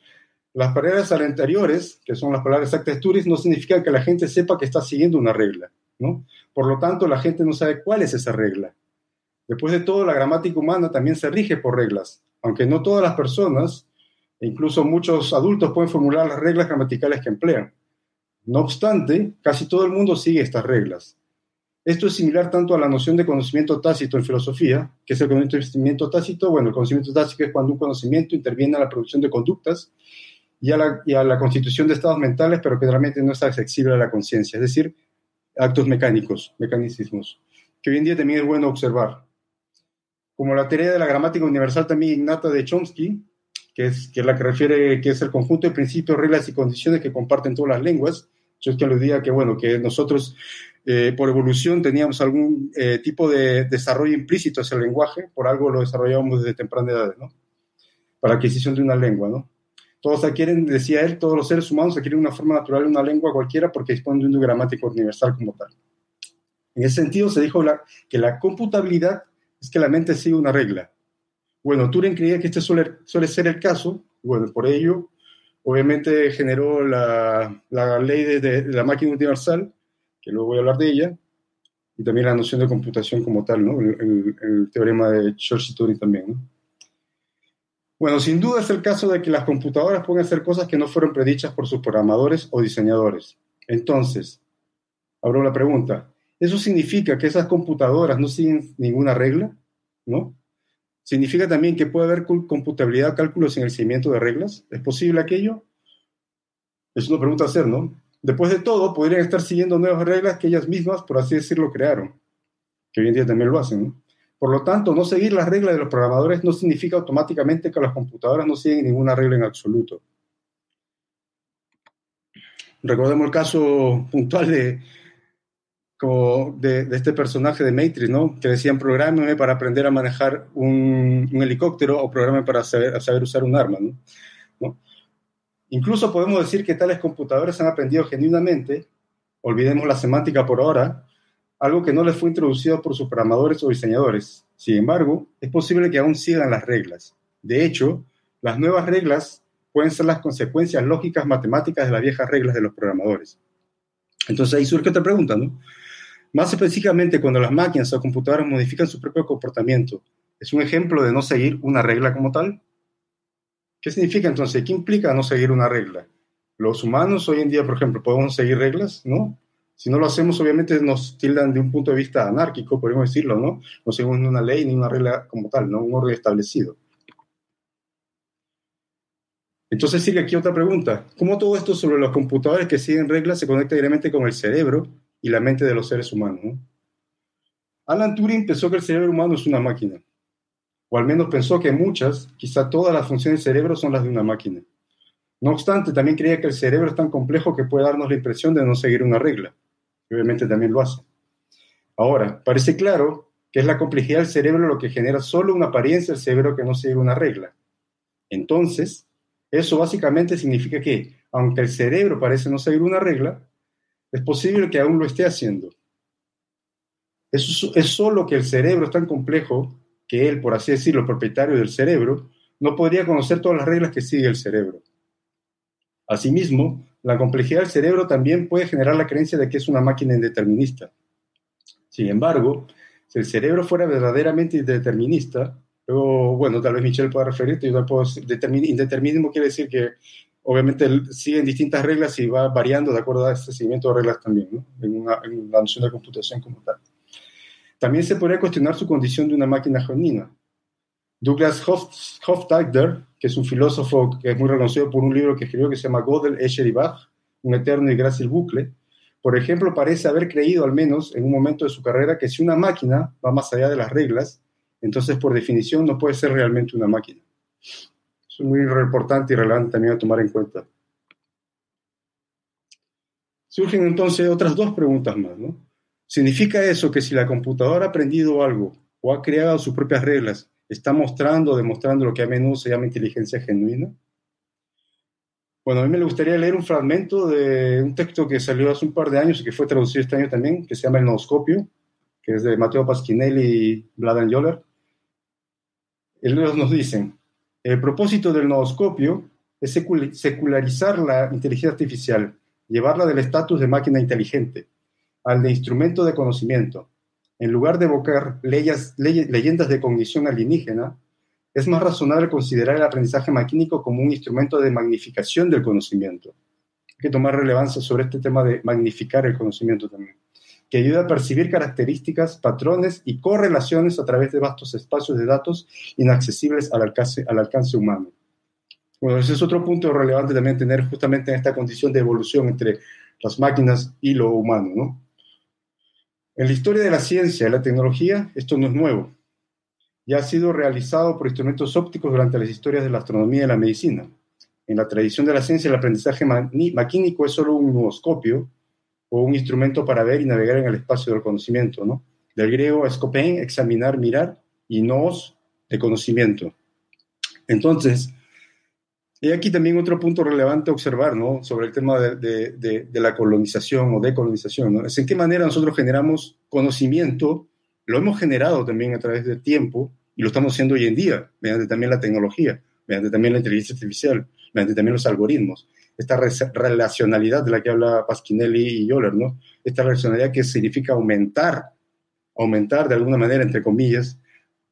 Las palabras anteriores, que son las palabras exactas de Turing, no significan que la gente sepa que está siguiendo una regla, ¿no? Por lo tanto, la gente no sabe cuál es esa regla. Después de todo, la gramática humana también se rige por reglas, aunque no todas las personas, incluso muchos adultos, pueden formular las reglas gramaticales que emplean. No obstante, casi todo el mundo sigue estas reglas. Esto es similar tanto a la noción de conocimiento tácito en filosofía, que es el conocimiento tácito. Bueno, el conocimiento tácito es cuando un conocimiento interviene en la producción de conductas y a la, constitución de estados mentales, pero que realmente no está accesible a la conciencia, es decir, actos mecánicos, mecanicismos, que hoy en día también es bueno observar. Como la teoría de la gramática universal también innata de Chomsky, que es, que es la que refiere que es el conjunto de principios, reglas y condiciones que comparten todas las lenguas, Chomsky aludía que, bueno, que nosotros eh, por evolución teníamos algún eh, tipo de desarrollo implícito hacia el lenguaje, por algo lo desarrollábamos desde temprana edad, ¿no? Para la adquisición de una lengua, ¿no? Todos adquieren, decía él, todos los seres humanos adquieren una forma natural de una lengua cualquiera porque disponen de un gramático universal como tal. En ese sentido se dijo que la computabilidad es que la mente sigue una regla. Bueno, Turing creía que este suele, suele ser el caso, bueno, por ello, obviamente generó la, la ley de, de, la máquina universal, que luego voy a hablar de ella, y también la noción de computación como tal, ¿no? El, teorema de George Turing también, ¿no? Bueno, sin duda es el caso de que las computadoras pueden hacer cosas que no fueron predichas por sus programadores o diseñadores. Entonces, abro la pregunta, ¿eso significa que esas computadoras no siguen ninguna regla? ¿No? ¿Significa también que puede haber computabilidad, cálculos sin el seguimiento de reglas? ¿Es posible aquello? Es una pregunta a hacer, ¿no? Después de todo, podrían estar siguiendo nuevas reglas que ellas mismas, por así decirlo, crearon, que hoy en día también lo hacen. Por lo tanto, no seguir las reglas de los programadores no significa automáticamente que las computadoras no siguen ninguna regla en absoluto. Recordemos el caso puntual de, de, este personaje de Matrix, ¿no? Que decían, prográmeme para aprender a manejar un, helicóptero o programa para saber, usar un arma. Incluso podemos decir que tales computadores han aprendido genuinamente, olvidemos la semántica por ahora, algo que no les fue introducido por sus programadores o diseñadores. Sin embargo, es posible que aún sigan las reglas. De hecho, las nuevas reglas pueden ser las consecuencias lógicas matemáticas de las viejas reglas de los programadores. Entonces ahí surge otra pregunta, ¿no? Más específicamente, cuando las máquinas o computadoras modifican su propio comportamiento, ¿es un ejemplo de no seguir una regla como tal? ¿Qué significa entonces? ¿Qué implica no seguir una regla? Los humanos hoy en día, por ejemplo, podemos seguir reglas, ¿no? Si no lo hacemos, obviamente nos tildan de un punto de vista anárquico, podemos decirlo, ¿no? No ni una ley ni una regla como tal, ¿no? Un orden establecido. Entonces sigue aquí otra pregunta. ¿Cómo todo esto sobre los computadores que siguen reglas se conecta directamente con el cerebro y la mente de los seres humanos? Alan Turing pensó que el cerebro humano es una máquina o al menos pensó que muchas, quizá todas las funciones del cerebro son las de una máquina. No obstante, también creía que el cerebro es tan complejo que puede darnos la impresión de no seguir una regla. Obviamente también lo hace. Ahora, parece claro que es la complejidad del cerebro lo que genera solo una apariencia del cerebro que no sigue una regla. Entonces, eso básicamente significa que, aunque el cerebro parece no seguir una regla, es posible que aún lo esté haciendo. Es solo que el cerebro es tan complejo que él, por así decirlo, propietario del cerebro, no podría conocer todas las reglas que sigue el cerebro. Asimismo, la complejidad del cerebro también puede generar la creencia de que es una máquina indeterminista. Sin embargo, si el cerebro fuera verdaderamente indeterminista, luego, bueno, tal vez Michelle pueda referirte, yo indeterminismo quiere decir que obviamente siguen distintas reglas y va variando de acuerdo a este seguimiento de reglas también, en, una, en la noción de computación como tal. También se podría cuestionar su condición de una máquina genuina. Douglas Hofstadter, que es un filósofo que es muy reconocido por un libro que escribió que se llama Gödel, Escher y Bach, un eterno y grácil bucle, por ejemplo, parece haber creído al menos en un momento de su carrera que si una máquina va más allá de las reglas, entonces por definición no puede ser realmente una máquina. Es muy importante y relevante también a tomar en cuenta. Surgen entonces otras dos preguntas más, ¿no? ¿Significa eso que si la computadora ha aprendido algo o ha creado sus propias reglas, está mostrando demostrando lo que a menudo se llama inteligencia genuina? Bueno, a mí me gustaría leer un fragmento de un texto que salió hace un par de años y que fue traducido este año también, que se llama El Nooscopio, que es de Matteo Paschinelli y Bladan Joller. Ellos nos dicen, el propósito del nooscopio es secularizar la inteligencia artificial, llevarla del estatus de máquina inteligente al de instrumento de conocimiento. En lugar de evocar leyendas de cognición alienígena, es más razonable considerar el aprendizaje maquínico como un instrumento de magnificación del conocimiento. Hay que tomar relevancia sobre este tema de magnificar el conocimiento también, que ayuda a percibir características, patrones y correlaciones a través de vastos espacios de datos inaccesibles al alcance, al alcance humano. Bueno, ese es otro punto relevante también tener justamente en esta condición de evolución entre las máquinas y lo humano, ¿no? En la historia de la ciencia y la tecnología, esto no es nuevo. Ya ha sido realizado por instrumentos ópticos durante las historias de la astronomía y la medicina. En la tradición de la ciencia, el aprendizaje maquínico es solo un nuoscopio o un instrumento para ver y navegar en el espacio del conocimiento, ¿no? Del griego escopein, examinar, mirar, y nos, de conocimiento. Entonces, y aquí también otro punto relevante a observar, ¿no? Sobre el tema de, de, la colonización o decolonización, ¿no? Es en qué manera nosotros generamos conocimiento, lo hemos generado también a través del tiempo y lo estamos haciendo hoy en día, mediante también la tecnología, mediante también la inteligencia artificial, mediante también los algoritmos. Esta relacionalidad de la que habla Pasquinelli y Yoller, ¿no? Esta relacionalidad que significa aumentar, aumentar de alguna manera, entre comillas,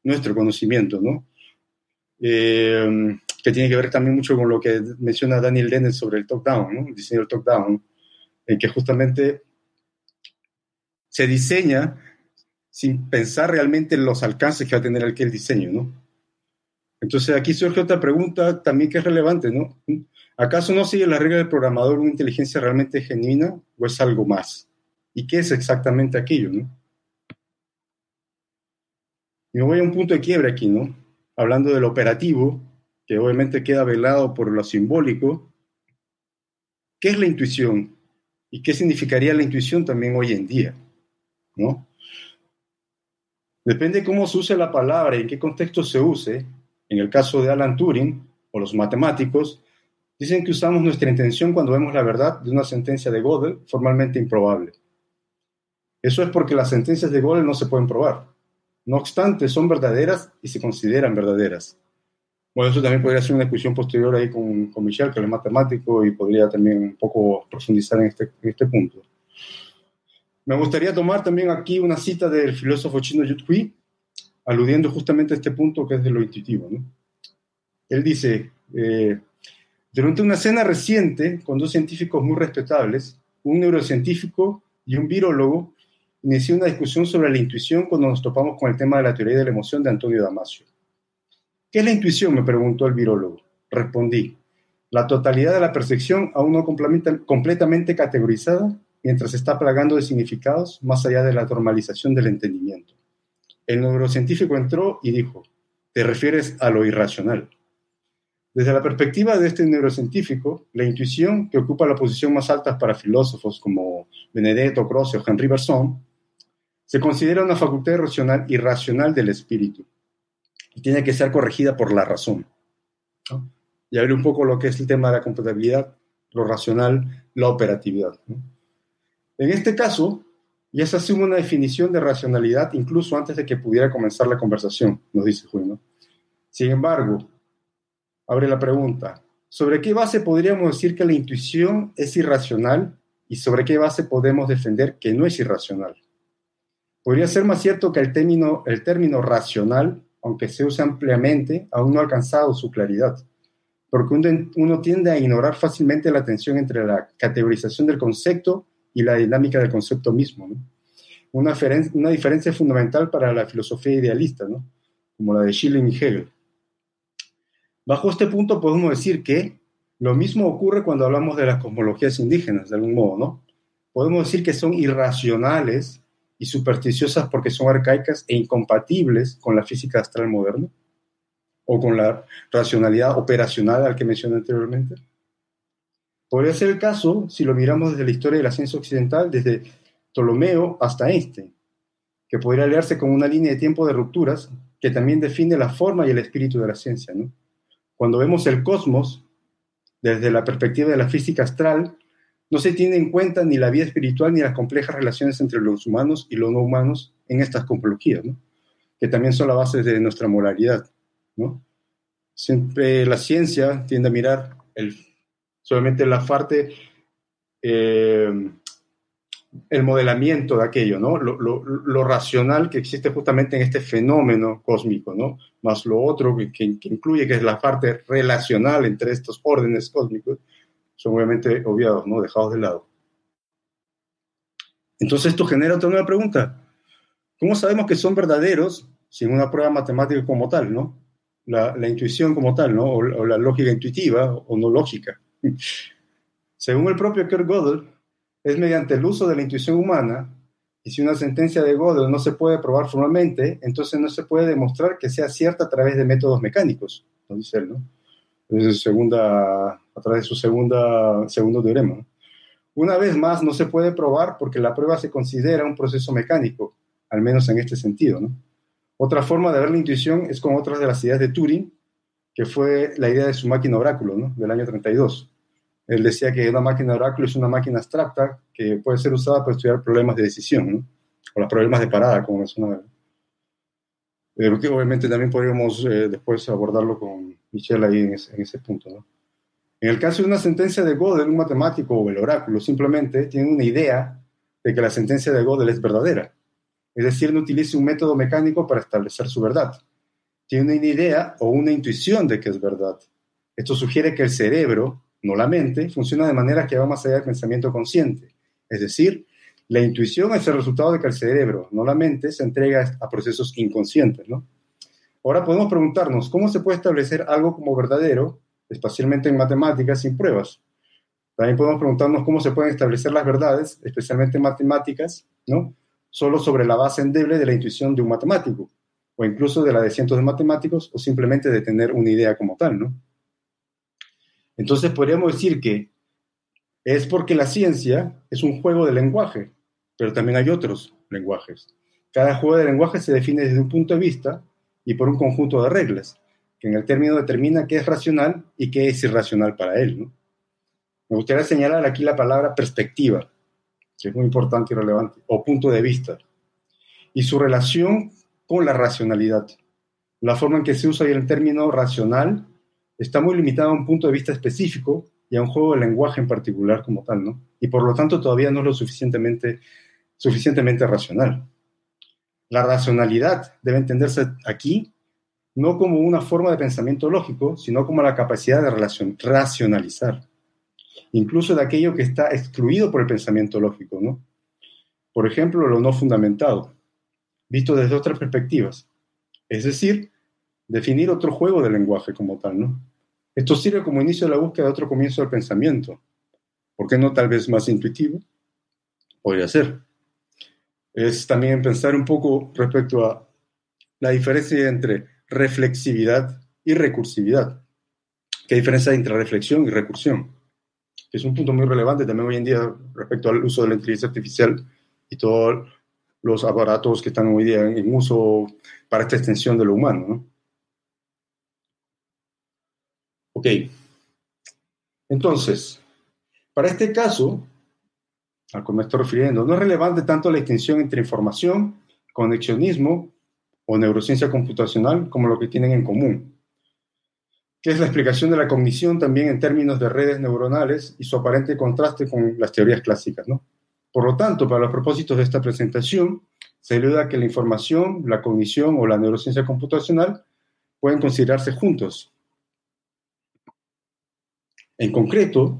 nuestro conocimiento, ¿no? Eh, que tiene que ver también mucho con lo que menciona Daniel Dennett sobre el top-down, ¿no? el diseño del top-down, en que justamente se diseña sin pensar realmente en los alcances que va a tener aquel diseño, ¿no? Entonces aquí surge otra pregunta también que es relevante, ¿no? ¿Acaso no sigue la regla del programador una inteligencia realmente genuina o es algo más? ¿Y qué es exactamente aquello, no? Y me voy a un punto de quiebre aquí, ¿no? Hablando del operativo, que obviamente queda velado por lo simbólico, ¿qué es la intuición? ¿Y qué significaría la intuición también hoy en día? ¿No? Depende de cómo se use la palabra y en qué contexto se use. En el caso de Alan Turing o los matemáticos, dicen que usamos nuestra intención cuando vemos la verdad de una sentencia de Gödel formalmente improbable. Eso es porque las sentencias de Gödel no se pueden probar. No obstante, son verdaderas y se consideran verdaderas. Bueno, eso también podría ser una discusión posterior ahí con, con Michel, que es matemático, y podría también un poco profundizar en este, en este punto. Me gustaría tomar también aquí una cita del filósofo chino Yu Hui, aludiendo justamente a este punto que es de lo intuitivo. ¿no? Él dice, eh, durante una cena reciente con dos científicos muy respetables, un neurocientífico y un virólogo, inició una discusión sobre la intuición cuando nos topamos con el tema de la teoría de la emoción de Antonio Damasio. ¿Qué es la intuición? me preguntó el virólogo. Respondí, la totalidad de la percepción aún no completamente categorizada mientras está plagando de significados más allá de la normalización del entendimiento. El neurocientífico entró y dijo, te refieres a lo irracional. Desde la perspectiva de este neurocientífico, la intuición, que ocupa la posición más alta para filósofos como Benedetto Croce o Henri Bergson, se considera una facultad racional irracional del espíritu, y tiene que ser corregida por la razón. Y ver un poco lo que es el tema de la computabilidad, lo racional, la operatividad. En este caso, ya se asume una definición de racionalidad incluso antes de que pudiera comenzar la conversación, nos dice Julio. Sin embargo, abre la pregunta, ¿sobre qué base podríamos decir que la intuición es irracional y sobre qué base podemos defender que no es irracional? Podría ser más cierto que el término, el término racional, aunque se use ampliamente, aún no ha alcanzado su claridad, porque uno tiende a ignorar fácilmente la tensión entre la categorización del concepto y la dinámica del concepto mismo. Una, diferencia fundamental para la filosofía idealista, como la de Schilling y Hegel. Bajo este punto podemos decir que lo mismo ocurre cuando hablamos de las cosmologías indígenas, de algún modo, ¿no? Podemos decir que son irracionales y supersticiosas porque son arcaicas e incompatibles con la física astral moderna o con la racionalidad operacional al que mencioné anteriormente. Podría ser el caso si lo miramos desde la historia de la ciencia occidental, desde Ptolomeo hasta Einstein, que podría leerse como una línea de tiempo de rupturas que también define la forma y el espíritu de la ciencia. Cuando vemos el cosmos desde la perspectiva de la física astral, no se tiene en cuenta ni la vida espiritual ni las complejas relaciones entre los humanos y los no humanos en estas ¿no? que también son la base de nuestra moralidad. Siempre la ciencia tiende a mirar solamente la parte, eh, el modelamiento de aquello, ¿no? Lo, racional que existe justamente en este fenómeno cósmico, ¿no? más lo otro que incluye, que es la parte relacional entre estos órdenes cósmicos, son obviamente obviados, ¿no? Dejados de lado. Entonces esto genera otra nueva pregunta. ¿Cómo sabemos que son verdaderos sin una prueba matemática como tal, ¿no? La, intuición como tal, ¿no? O, la lógica intuitiva o no lógica. Según el propio Kurt Gödel, es mediante el uso de la intuición humana, y si una sentencia de Gödel no se puede probar formalmente, entonces no se puede demostrar que sea cierta a través de métodos mecánicos, ¿no? dice él, ¿no? Es segunda, a través de su segunda, segundo teorema. Una vez más, no se puede probar porque la prueba se considera un proceso mecánico, al menos en este sentido. Otra forma de ver la intuición es con otras de las ideas de Turing, que fue la idea de su máquina oráculo, del año 32. Él decía que una máquina oráculo es una máquina abstracta que puede ser usada para estudiar problemas de decisión, o los problemas de parada, como mencionaba. Obviamente también podríamos eh, después abordarlo con Michelle ahí en ese, punto. ¿no? En el caso de una sentencia de Gödel, un matemático o el oráculo simplemente tiene una idea de que la sentencia de Gödel es verdadera. Es decir, no utiliza un método mecánico para establecer su verdad. Tiene una idea o una intuición de que es verdad. Esto sugiere que el cerebro, no la mente, funciona de manera que va más allá del pensamiento consciente. Es decir, la intuición es el resultado de que el cerebro, no la mente, se entrega a procesos inconscientes, ¿no? Ahora podemos preguntarnos, ¿cómo se puede establecer algo como verdadero, especialmente en matemáticas, sin pruebas? También podemos preguntarnos cómo se pueden establecer las verdades, especialmente en matemáticas, ¿no? Solo sobre la base endeble de la intuición de un matemático, o incluso de la de cientos de matemáticos, o simplemente de tener una idea como tal, ¿no? Entonces podríamos decir que es porque la ciencia es un juego de lenguaje, pero también hay otros lenguajes. Cada juego de lenguaje se define desde un punto de vista y por un conjunto de reglas, que en el término determina qué es racional y qué es irracional para él. Me gustaría señalar aquí la palabra perspectiva, que es muy importante y relevante, o punto de vista, y su relación con la racionalidad. La forma en que se usa el término racional está muy limitada a un punto de vista específico y a un juego de lenguaje en particular como tal, ¿no? Y por lo tanto todavía no es lo suficientemente, suficientemente racional. La racionalidad debe entenderse aquí no como una forma de pensamiento lógico, sino como la capacidad de racionalizar, incluso de aquello que está excluido por el pensamiento lógico, ¿no? Por ejemplo, lo no fundamentado, visto desde otras perspectivas, es decir, definir otro juego de lenguaje como tal, ¿no? Esto sirve como inicio de la búsqueda de otro comienzo del pensamiento. ¿Por qué no tal vez más intuitivo? Podría ser. Es también pensar un poco respecto a la diferencia entre reflexividad y recursividad. ¿Qué diferencia hay entre reflexión y recursión? es un punto muy relevante también hoy en día respecto al uso de la inteligencia artificial y todos los aparatos que están hoy día en uso para esta extensión de lo humano. ¿no? Ok. Entonces, para este caso, al cual me estoy refiriendo, no es relevante tanto la distinción entre información, conexionismo o neurociencia computacional como lo que tienen en común. que es la explicación de la cognición también en términos de redes neuronales y su aparente contraste con las teorías clásicas. ¿no? Por lo tanto, para los propósitos de esta presentación, se ayuda que la información, la cognición o la neurociencia computacional pueden considerarse juntos. En concreto,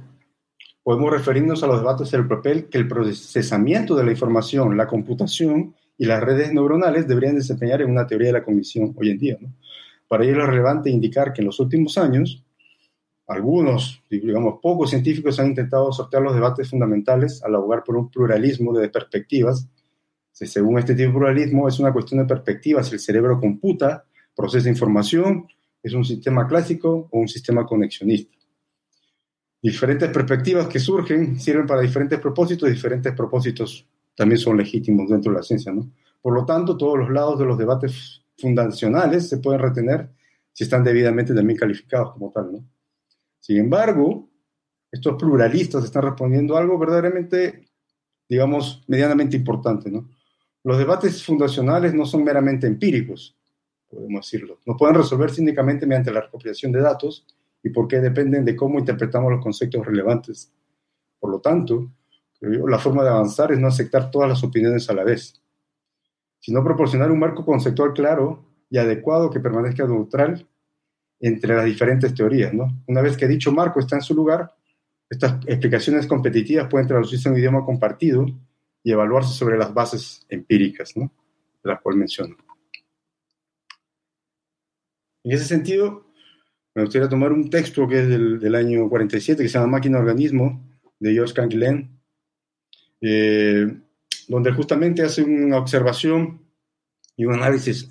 podemos referirnos a los debates sobre el papel que el procesamiento de la información, la computación y las redes neuronales deberían desempeñar en una teoría de la cognición hoy en día. Para ello es relevante indicar que en los últimos años, algunos, digamos, pocos científicos han intentado sortear los debates fundamentales al abogar por un pluralismo de perspectivas. según este tipo de pluralismo, es una cuestión de perspectivas si el cerebro computa, procesa información, es un sistema clásico o un sistema conexionista. Diferentes perspectivas que surgen sirven para diferentes propósitos y diferentes propósitos también son legítimos dentro de la ciencia, ¿no? Por lo tanto, todos los lados de los debates fundacionales se pueden retener si están debidamente también calificados como tal, ¿no? Sin embargo, estos pluralistas están respondiendo a algo verdaderamente, digamos, medianamente importante, ¿no? Los debates fundacionales no son meramente empíricos, podemos decirlo. No pueden resolverse únicamente mediante la recopilación de datos y porque dependen de cómo interpretamos los conceptos relevantes. Por lo tanto, la forma de avanzar es no aceptar todas las opiniones a la vez, sino proporcionar un marco conceptual claro y adecuado que permanezca neutral entre las diferentes teorías. ¿no? Una vez que dicho marco está en su lugar, estas explicaciones competitivas pueden traducirse en un idioma compartido y evaluarse sobre las bases empíricas, ¿no? de las cuales menciono. En ese sentido, me gustaría tomar un texto que es del, del año 47, que se llama Máquina-Organismo, de George Canguilhem, eh, donde justamente hace una observación y un análisis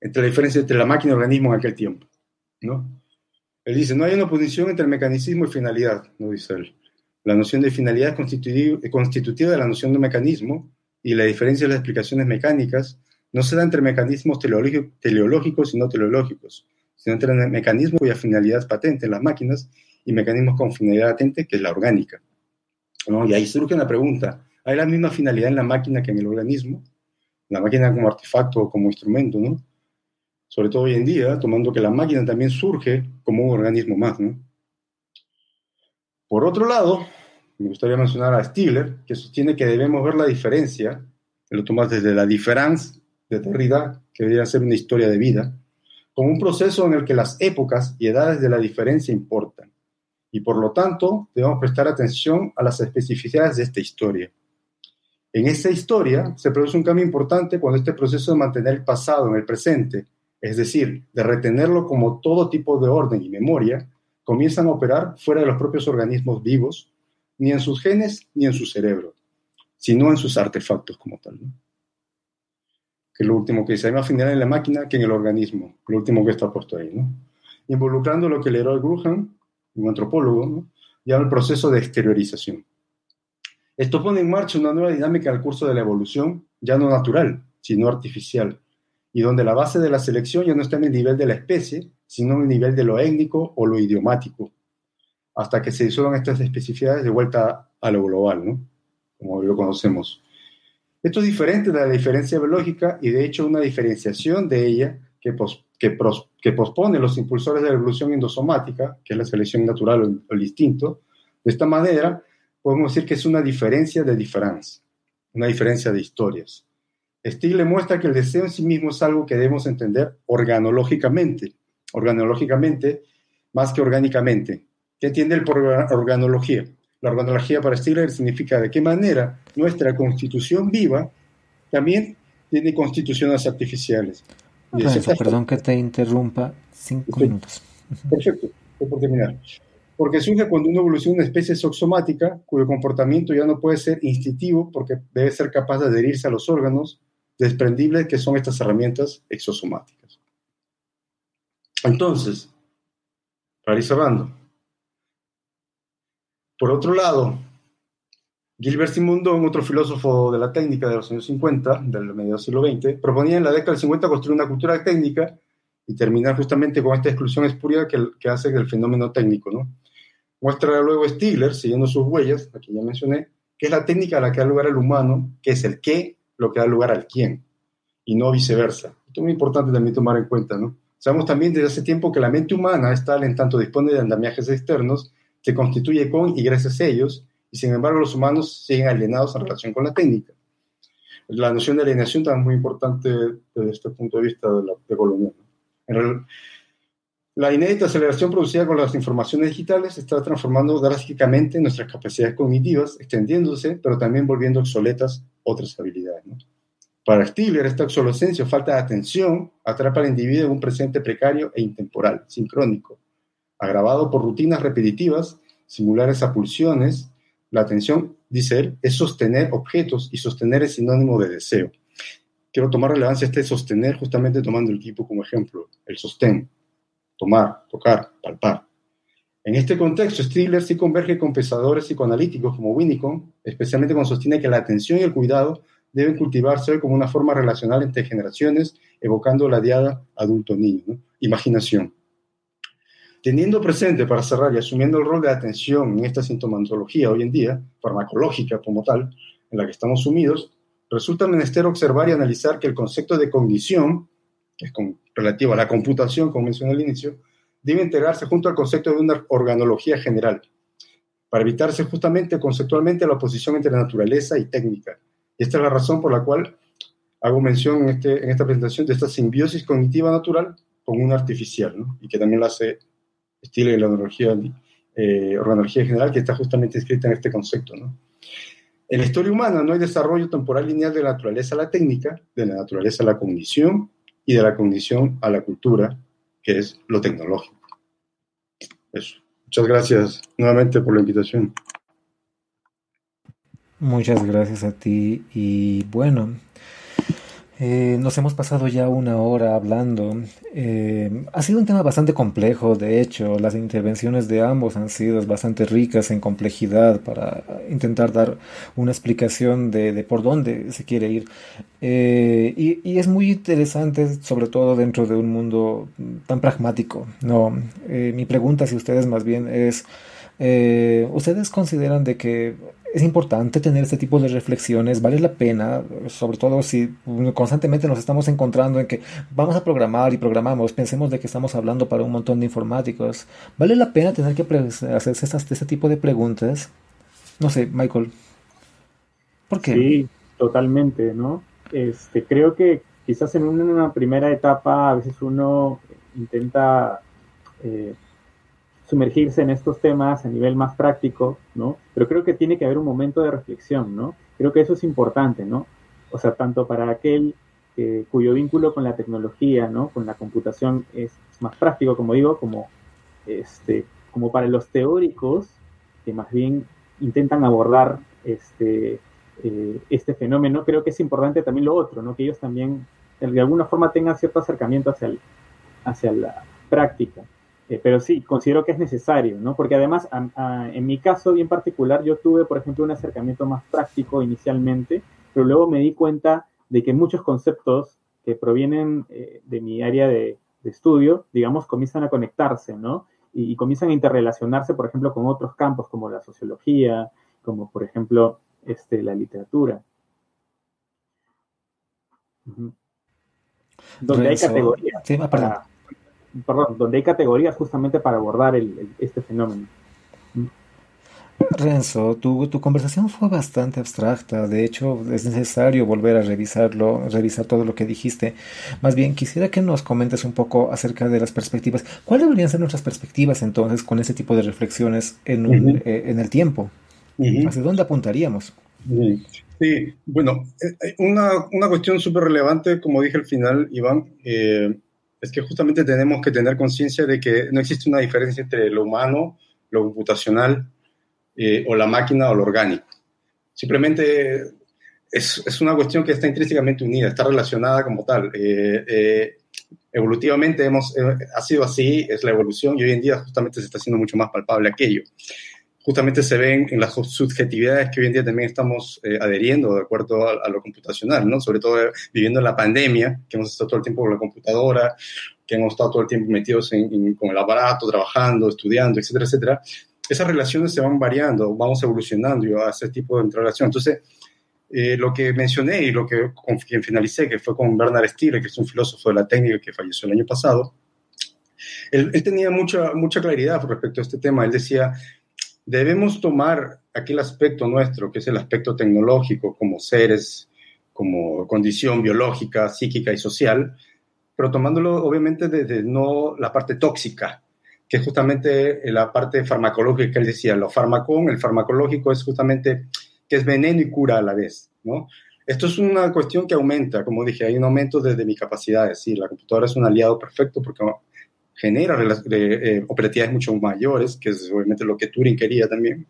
entre la diferencia entre la máquina y el organismo en aquel tiempo. ¿no? Él dice, no hay una oposición entre el mecanismo y finalidad, no dice él. La noción de finalidad es constitutiva de la noción de mecanismo y la diferencia de las explicaciones mecánicas no se da entre mecanismos teleológicos y no teleológicos, sino entre mecanismos cuya finalidad es patente en las máquinas y mecanismos con finalidad latente, que es la orgánica. Y ahí surge una pregunta, ¿hay la misma finalidad en la máquina que en el organismo? La máquina como artefacto o como instrumento, ¿no? Sobre todo hoy en día, tomando que la máquina también surge como un organismo más, ¿no? Por otro lado, me gustaría mencionar a Stigler, que sostiene que debemos ver la diferencia, lo tomas desde la diferencia de Derrida, que debería ser una historia de vida, como un proceso en el que las épocas y edades de la diferencia importan y por lo tanto debemos prestar atención a las especificidades de esta historia. En esta historia se produce un cambio importante cuando este proceso de mantener el pasado en el presente, es decir, de retenerlo como todo tipo de orden y memoria, comienzan a operar fuera de los propios organismos vivos, ni en sus genes ni en su cerebro, sino en sus artefactos como tal. Que es lo último que dice, hay más afinidad en la máquina que en el organismo, lo último que está puesto ahí. ¿no? Involucrando lo que Leroy Gruhan un antropólogo, ¿no? llama el proceso de exteriorización. Esto pone en marcha una nueva dinámica al curso de la evolución, ya no natural, sino artificial, y donde la base de la selección ya no está en el nivel de la especie, sino en el nivel de lo étnico o lo idiomático, hasta que se disuelvan estas especificidades de vuelta a lo global, ¿no? como lo conocemos. Esto es diferente de la diferencia biológica y de hecho una diferenciación de ella que, pospone los impulsores de la evolución endosomática, que es la selección natural o el, instinto. De esta manera, podemos decir que es una diferencia de diferencia, una diferencia de historias. Stigler muestra que el deseo en sí mismo es algo que debemos entender organológicamente, organológicamente más que orgánicamente. ¿Qué entiende el por organología? La organología para Stigler significa de qué manera nuestra constitución viva también tiene constituciones artificiales. Perdón que te interrumpa, cinco minutos. Perfecto, por terminar. Porque surge cuando uno evoluciona una especie exosomática cuyo comportamiento ya no puede ser instintivo porque debe ser capaz de adherirse a los órganos desprendibles que son estas herramientas exosomáticas. Entonces, para ir cerrando, por otro lado, Gilbert Simondon, otro filósofo de la técnica de los años 50, del medio del siglo XX, proponía en la década del 50 construir una cultura técnica y terminar justamente con esta exclusión espuria que, hace el fenómeno técnico. ¿no? Muestra luego Stigler, siguiendo sus huellas, aquí ya mencioné, que es la técnica a la que da lugar al humano, que es el qué lo que da lugar al quién, y no viceversa. Esto es muy importante también tomar en cuenta, ¿no? Sabemos también desde hace tiempo que la mente humana es tal en tanto dispone de andamiajes externos, se constituye con y gracias a ellos, y sin embargo los humanos siguen alienados en relación con la técnica. La noción de alienación también es muy importante desde este punto de vista de la de la inédita aceleración producida con las informaciones digitales está transformando drásticamente nuestras capacidades cognitivas, extendiéndose, pero también volviendo obsoletas otras habilidades. Para Stigler, esta obsolescencia o falta de atención atrapa al individuo en un presente precario e intemporal, sincrónico, agravado por rutinas repetitivas, similares a pulsiones. La atención, dice él, es sostener objetos y sostener es sinónimo de deseo. Quiero tomar relevancia este sostener justamente tomando el equipo como ejemplo, el sostén tomar, tocar, palpar. En este contexto, Stigler sí converge con pensadores psicoanalíticos como Winnicott, especialmente cuando sostiene que la atención y el cuidado deben cultivarse como una forma relacional entre generaciones, evocando la diada adulto-niño, imaginación. Teniendo presente, para cerrar y asumiendo el rol de atención en esta sintomatología hoy en día, farmacológica como tal, en la que estamos sumidos, resulta menester observar y analizar que el concepto de cognición que es relativo a la computación, como mencioné al inicio, debe integrarse junto al concepto de una organología general, para evitarse justamente conceptualmente la oposición entre naturaleza y técnica. Y esta es la razón por la cual hago mención en, este, en esta presentación de esta simbiosis cognitiva natural con una artificial, y que también la hace estilo de la organología, eh, organología general, que está justamente escrita en este concepto. ¿no? En la historia humana no hay desarrollo temporal lineal de la naturaleza a la técnica, de la naturaleza a la cognición y de la cognición a la cultura, que es lo tecnológico. Eso. Muchas gracias nuevamente por la invitación. Muchas gracias a ti y bueno, eh, nos hemos pasado ya una hora hablando. Eh, ha sido un tema bastante complejo, de hecho, las intervenciones de ambos han sido bastante ricas en complejidad para intentar dar una explicación de, por dónde se quiere ir. Eh, y, es muy interesante, sobre todo dentro de un mundo tan pragmático. No, mi pregunta, si ustedes más bien es, ¿ustedes consideran de que es importante tener este tipo de reflexiones, vale la pena, sobre todo si constantemente nos estamos encontrando en que vamos a programar y programamos, pensemos de que estamos hablando para un montón de informáticos, vale la pena tener que hacerse este tipo de preguntas. No sé, Michael, ¿por qué? Sí, totalmente, ¿no? Este, creo que quizás en una primera etapa a veces uno intenta eh, sumergirse en estos temas a nivel más práctico, ¿no? Pero creo que tiene que haber un momento de reflexión, ¿no? Creo que eso es importante, ¿no? O sea, tanto para aquel cuyo vínculo con la tecnología, ¿no? Con la computación es más práctico, como digo, como, este, como para los teóricos que más bien intentan abordar este, eh, este fenómeno, creo que es importante también lo otro, ¿no? Que ellos también de alguna forma tengan cierto acercamiento hacia la práctica. Eh, pero sí, considero que es necesario, ¿no? Porque además, en mi caso bien particular, yo tuve, por ejemplo, un acercamiento más práctico inicialmente, pero luego me di cuenta de que muchos conceptos que provienen eh, de mi área de, estudio, digamos, comienzan a conectarse, ¿no? Y, comienzan a interrelacionarse, por ejemplo, con otros campos como la sociología, como, por ejemplo, este, la literatura. Donde hay categorías para, perdón, donde hay categorías justamente para abordar este fenómeno. Renzo, tu, tu, conversación fue bastante abstracta, de hecho es necesario volver a revisarlo, revisar todo lo que dijiste. Más bien, quisiera que nos comentes un poco acerca de las perspectivas. ¿Cuáles deberían ser nuestras perspectivas entonces con ese tipo de reflexiones en, eh, en el tiempo? ¿Hacia dónde apuntaríamos? Sí, bueno, eh, eh, una, una cuestión súper relevante, como dije al final, Iván, eh, es que justamente tenemos que tener conciencia de que no existe una diferencia entre lo humano, lo computacional eh, o la máquina o lo orgánico. Simplemente es, es, una cuestión que está intrínsecamente unida, está relacionada como tal. Eh, eh, evolutivamente hemos, ha sido así, es la evolución y hoy en día justamente se está haciendo mucho más palpable aquello justamente se ven en las subjetividades que hoy en día también estamos eh, adheriendo de acuerdo a, lo computacional, ¿no? Sobre todo eh, viviendo la pandemia, que hemos estado todo el tiempo con la computadora, que hemos estado todo el tiempo metidos en, con el aparato, trabajando, estudiando, etcétera, etcétera. Esas relaciones se van variando, vamos evolucionando a ese tipo de interrelación. Entonces, eh, lo que mencioné y lo que con quien finalicé, que fue con Bernard Stier, que es un filósofo de la técnica que falleció el año pasado, Él, tenía mucha, mucha claridad respecto a este tema. Él decía, debemos tomar aquel aspecto nuestro, que es el aspecto tecnológico, como seres, como condición biológica, psíquica y social, pero tomándolo obviamente desde no la parte tóxica, que es justamente la parte farmacológica que él decía, lo farmacón, el farmacológico es justamente que es veneno y cura a la vez, ¿no? Esto es una cuestión que aumenta, como dije, hay un aumento desde mi capacidad, sí, la computadora es un aliado perfecto porque genera eh, operatividades mucho mayores, que es obviamente lo que Turing quería también.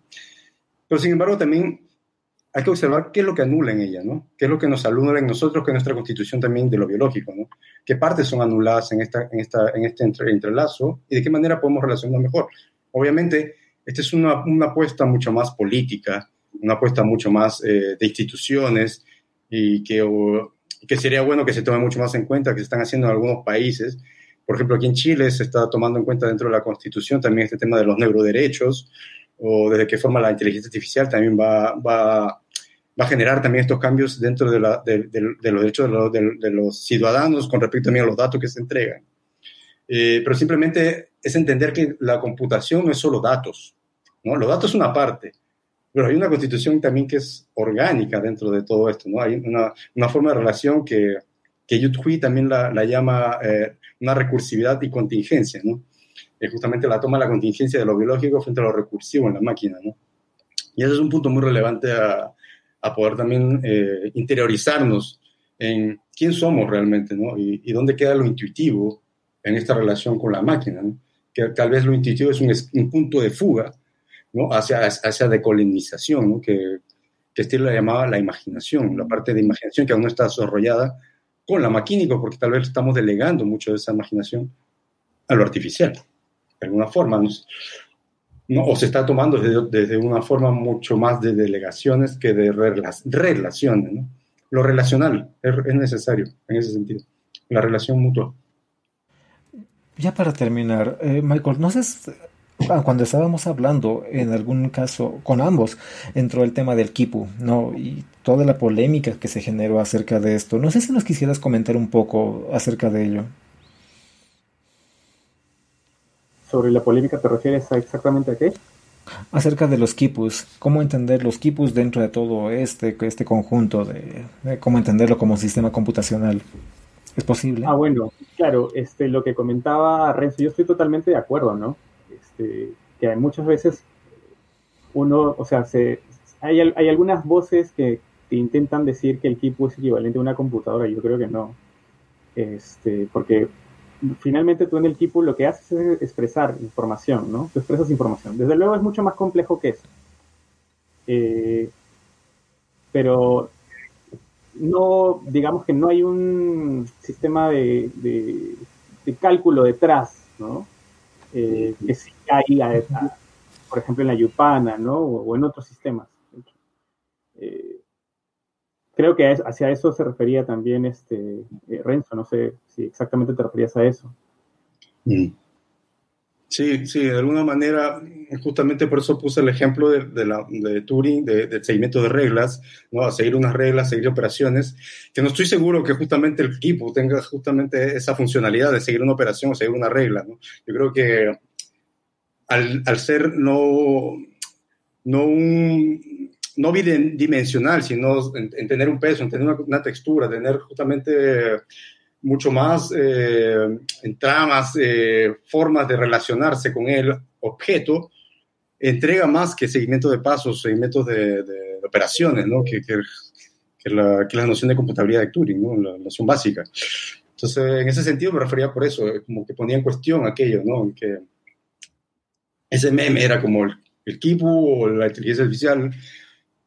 Pero sin embargo también hay que observar qué es lo que anula en ella, ¿no? ¿Qué es lo que nos anula en nosotros, que es nuestra constitución también de lo biológico, ¿no? ¿Qué partes son anuladas en, esta, en, esta, en este entrelazo y de qué manera podemos relacionarnos mejor? Obviamente, esta es una, apuesta mucho más política, una apuesta mucho más eh, de instituciones y que, que sería bueno que se tome mucho más en cuenta, que se están haciendo en algunos países. Por ejemplo, aquí en Chile se está tomando en cuenta dentro de la Constitución también este tema de los neuroderechos, o desde qué forma la inteligencia artificial también va, va, va a generar también estos cambios dentro de, la, de, de, los derechos de, los ciudadanos con respecto también a los datos que se entregan. Eh, pero simplemente es entender que la computación es solo datos, ¿no? Los datos es una parte, pero hay una constitución también que es orgánica dentro de todo esto, ¿no? Hay una, una forma de relación que, que Yuthui también la, la llama eh, una recursividad y contingencia, ¿no? Es justamente la toma de la contingencia de lo biológico frente a lo recursivo en la máquina, ¿no? Y ese es un punto muy relevante a, a poder también eh, interiorizarnos en quién somos realmente, ¿no? Y, y, dónde queda lo intuitivo en esta relación con la máquina, ¿no? Que tal vez lo intuitivo es un, un punto de fuga ¿no? hacia, hacia decolonización, ¿no? que, que Steele la llamaba la imaginación, la parte de imaginación que aún no está desarrollada con la maquínica, porque tal vez estamos delegando mucho de esa imaginación a lo artificial, de alguna forma, ¿no? o se está tomando desde, desde, una forma mucho más de delegaciones que de relaciones. Lo relacional es, es necesario en ese sentido, la relación mutua. Ya para terminar, eh, Michael, ¿no sé Ah, cuando estábamos hablando, en algún caso, con ambos, entró el tema del Kipu, ¿no? Y toda la polémica que se generó acerca de esto. No sé si nos quisieras comentar un poco acerca de ello. ¿Sobre la polémica te refieres a exactamente a qué? Acerca de los quipus, cómo entender los quipus dentro de todo este, este conjunto, de, de cómo entenderlo como sistema computacional. ¿Es posible? Ah, bueno, claro, este, lo que comentaba Renzo, yo estoy totalmente de acuerdo, ¿no? Este, que muchas veces uno, o sea, se, hay, hay algunas voces que te intentan decir que el Kipu es equivalente a una computadora, yo creo que no. Este, porque finalmente tú en el Kipu lo que haces es expresar información, ¿no? Tú expresas información. Desde luego es mucho más complejo que eso. Eh, pero no, digamos que no hay un sistema de, de cálculo detrás, ¿no? Eh, que sí hay, por ejemplo, en la Yupana, ¿no? O, en otros sistemas. Eh, creo que hacia eso se refería también este eh, Renzo, no sé si exactamente te referías a eso. Mm. Sí, sí, de alguna manera, justamente por eso puse el ejemplo de, de, la, de Turing, del seguimiento de reglas, ¿no? Seguir unas reglas, seguir operaciones, que no estoy seguro que justamente el equipo tenga justamente esa funcionalidad de seguir una operación o seguir una regla. Yo creo que al, ser no, no no bidimensional, sino en, en, tener un peso, en tener una, una textura, tener justamente mucho más eh, en tramas, eh, formas de relacionarse con el objeto, entrega más que seguimiento de pasos, seguimientos de, de operaciones, ¿no? que, que, que, la, que, la, noción de computabilidad de Turing, ¿no? la noción básica. Entonces, en ese sentido me refería por eso, como que ponía en cuestión aquello, ¿no? que ese meme era como el, el Kipu o la inteligencia artificial.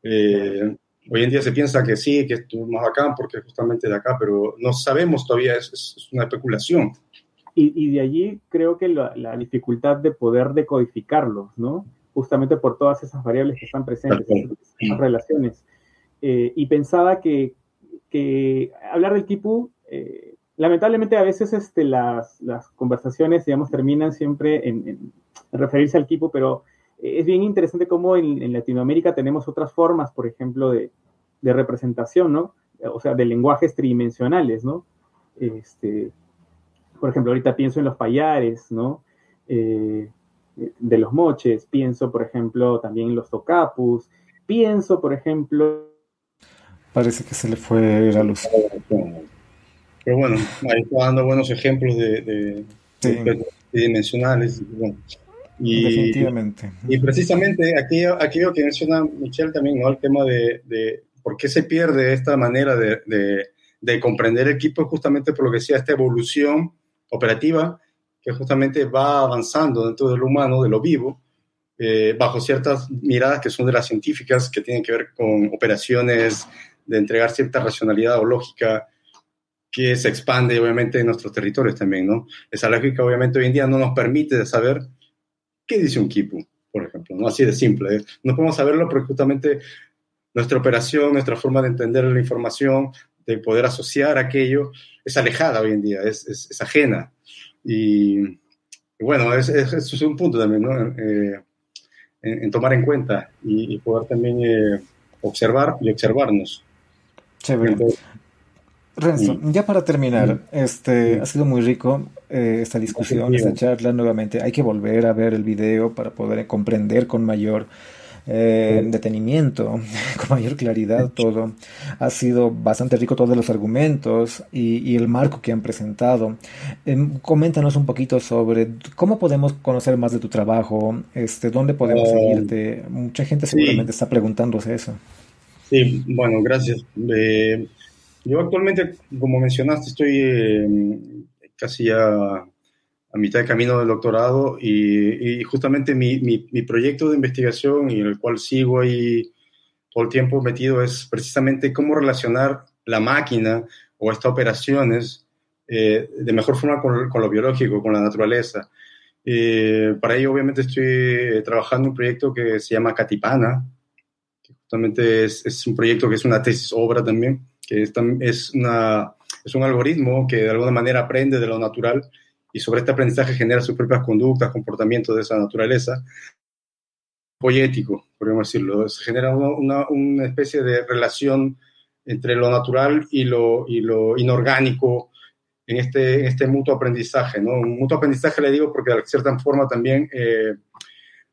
Eh, Hoy en día se piensa que sí, que es más bacán porque es justamente de acá, pero no sabemos todavía, es, es una especulación. Y, y, de allí creo que la, la, dificultad de poder decodificarlos, ¿no? Justamente por todas esas variables que están presentes, esas, esas relaciones. Eh, y pensaba que, que, hablar del Kipu, eh, lamentablemente a veces este, las, las, conversaciones, digamos, terminan siempre en, en, referirse al Kipu, pero es bien interesante cómo en, en, Latinoamérica tenemos otras formas, por ejemplo, de, de, representación, ¿no? O sea, de lenguajes tridimensionales, ¿no? Este, por ejemplo, ahorita pienso en los payares, ¿no? Eh, de los moches, pienso, por ejemplo, también en los tocapus, pienso, por ejemplo... Parece que se le fue la luz. Pero bueno, ahí está dando buenos ejemplos de, dimensionales. Y, Definitivamente. Y precisamente aquello, aquello que menciona Michelle también, ¿no? El tema de, de por qué se pierde esta manera de, de, comprender el equipo, justamente por lo que decía, esta evolución operativa que justamente va avanzando dentro del humano, de lo vivo, eh, bajo ciertas miradas que son de las científicas, que tienen que ver con operaciones de entregar cierta racionalidad o lógica que se expande obviamente en nuestros territorios también, ¿no? Esa lógica obviamente hoy en día no nos permite saber qué dice un kipu, por ejemplo, ¿no? Así de simple. ¿eh? No podemos saberlo porque justamente nuestra operación, nuestra forma de entender la información, de poder asociar aquello, es alejada hoy en día, es, es, ajena. Y, bueno, eso es, es, un punto también, ¿no? Eh, en, tomar en cuenta y, poder también eh, observar y observarnos. Chévere. Renzo, ya para terminar, este ha sido muy rico eh, esta discusión, esta charla nuevamente. Hay que volver a ver el video para poder comprender con mayor eh, detenimiento, con mayor claridad todo. Ha sido bastante rico todos los argumentos y, el marco que han presentado. Em, coméntanos un poquito sobre cómo podemos conocer más de tu trabajo, este, dónde podemos oh. seguirte. Mucha gente seguramente está preguntándose eso. Sí, bueno, gracias. Eh, yo actualmente, como mencionaste, estoy eh, casi ya a mitad de camino del doctorado y, justamente mi, mi, proyecto de investigación y en el cual sigo ahí todo el tiempo metido es precisamente cómo relacionar la máquina o estas operaciones eh, de mejor forma con, con, lo biológico, con la naturaleza. Eh, para ello, obviamente, estoy trabajando en un proyecto que se llama Catipana, que justamente es, es un proyecto que es una tesis obra también, que es, una, es un algoritmo que de alguna manera aprende de lo natural y sobre este aprendizaje genera sus propias conductas, comportamientos de esa naturaleza. Poético, podríamos decirlo. Se genera una, una, especie de relación entre lo natural y lo, y lo inorgánico en este, este mutuo aprendizaje. ¿no? Un mutuo aprendizaje le digo porque de cierta forma también eh,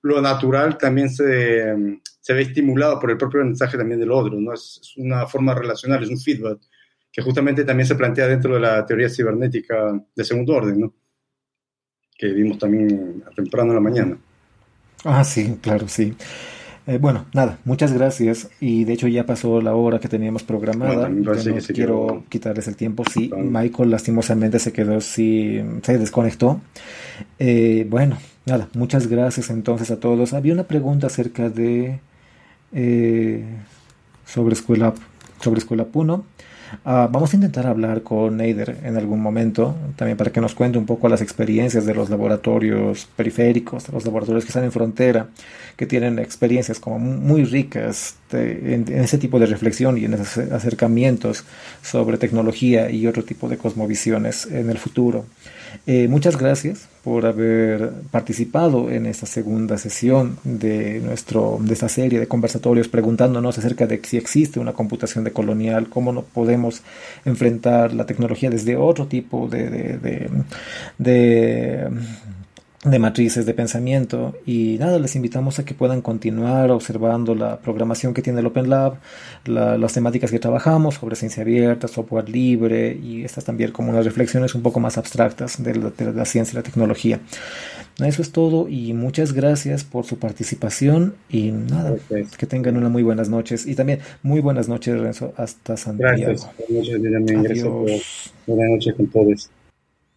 lo natural también se, se ve estimulado por el propio aprendizaje también del otro. ¿no? Es, es una forma relacional, es un feedback que justamente también se plantea dentro de la teoría cibernética de segundo orden. ¿no? que vimos también temprano en la mañana. Ah, sí, claro, sí. Eh, bueno, nada, muchas gracias. Y de hecho ya pasó la hora que teníamos programada. no quiero quitarles el tiempo. Sí, Michael lastimosamente se quedó, sí, se desconectó. Eh, bueno, nada, muchas gracias entonces a todos. Había una pregunta acerca de eh, sobre escuela sobre Puno. Ah, vamos a intentar hablar con Neider en algún momento, también para que nos cuente un poco las experiencias de los laboratorios periféricos, de los laboratorios que están en frontera, que tienen experiencias como muy ricas en, ese tipo de reflexión y en esos acercamientos sobre tecnología y otro tipo de cosmovisiones en el futuro. Eh, muchas gracias por haber participado en esta segunda sesión de, nuestro, de esta serie de conversatorios preguntándonos acerca de si existe una computación decolonial, cómo no podemos enfrentar la tecnología desde otro tipo de, matrices de pensamiento y nada, les invitamos a que puedan continuar observando la programación que tiene el Open Lab, las temáticas que trabajamos sobre ciencia abierta, software libre y estas también como unas reflexiones un poco más abstractas de la, ciencia y la tecnología. Eso es todo y muchas gracias por su participación y nada, que tengan una muy buenas noches y también muy buenas noches Renzo hasta Santiago. Gracias, buenas noches, Buenas noches con todos.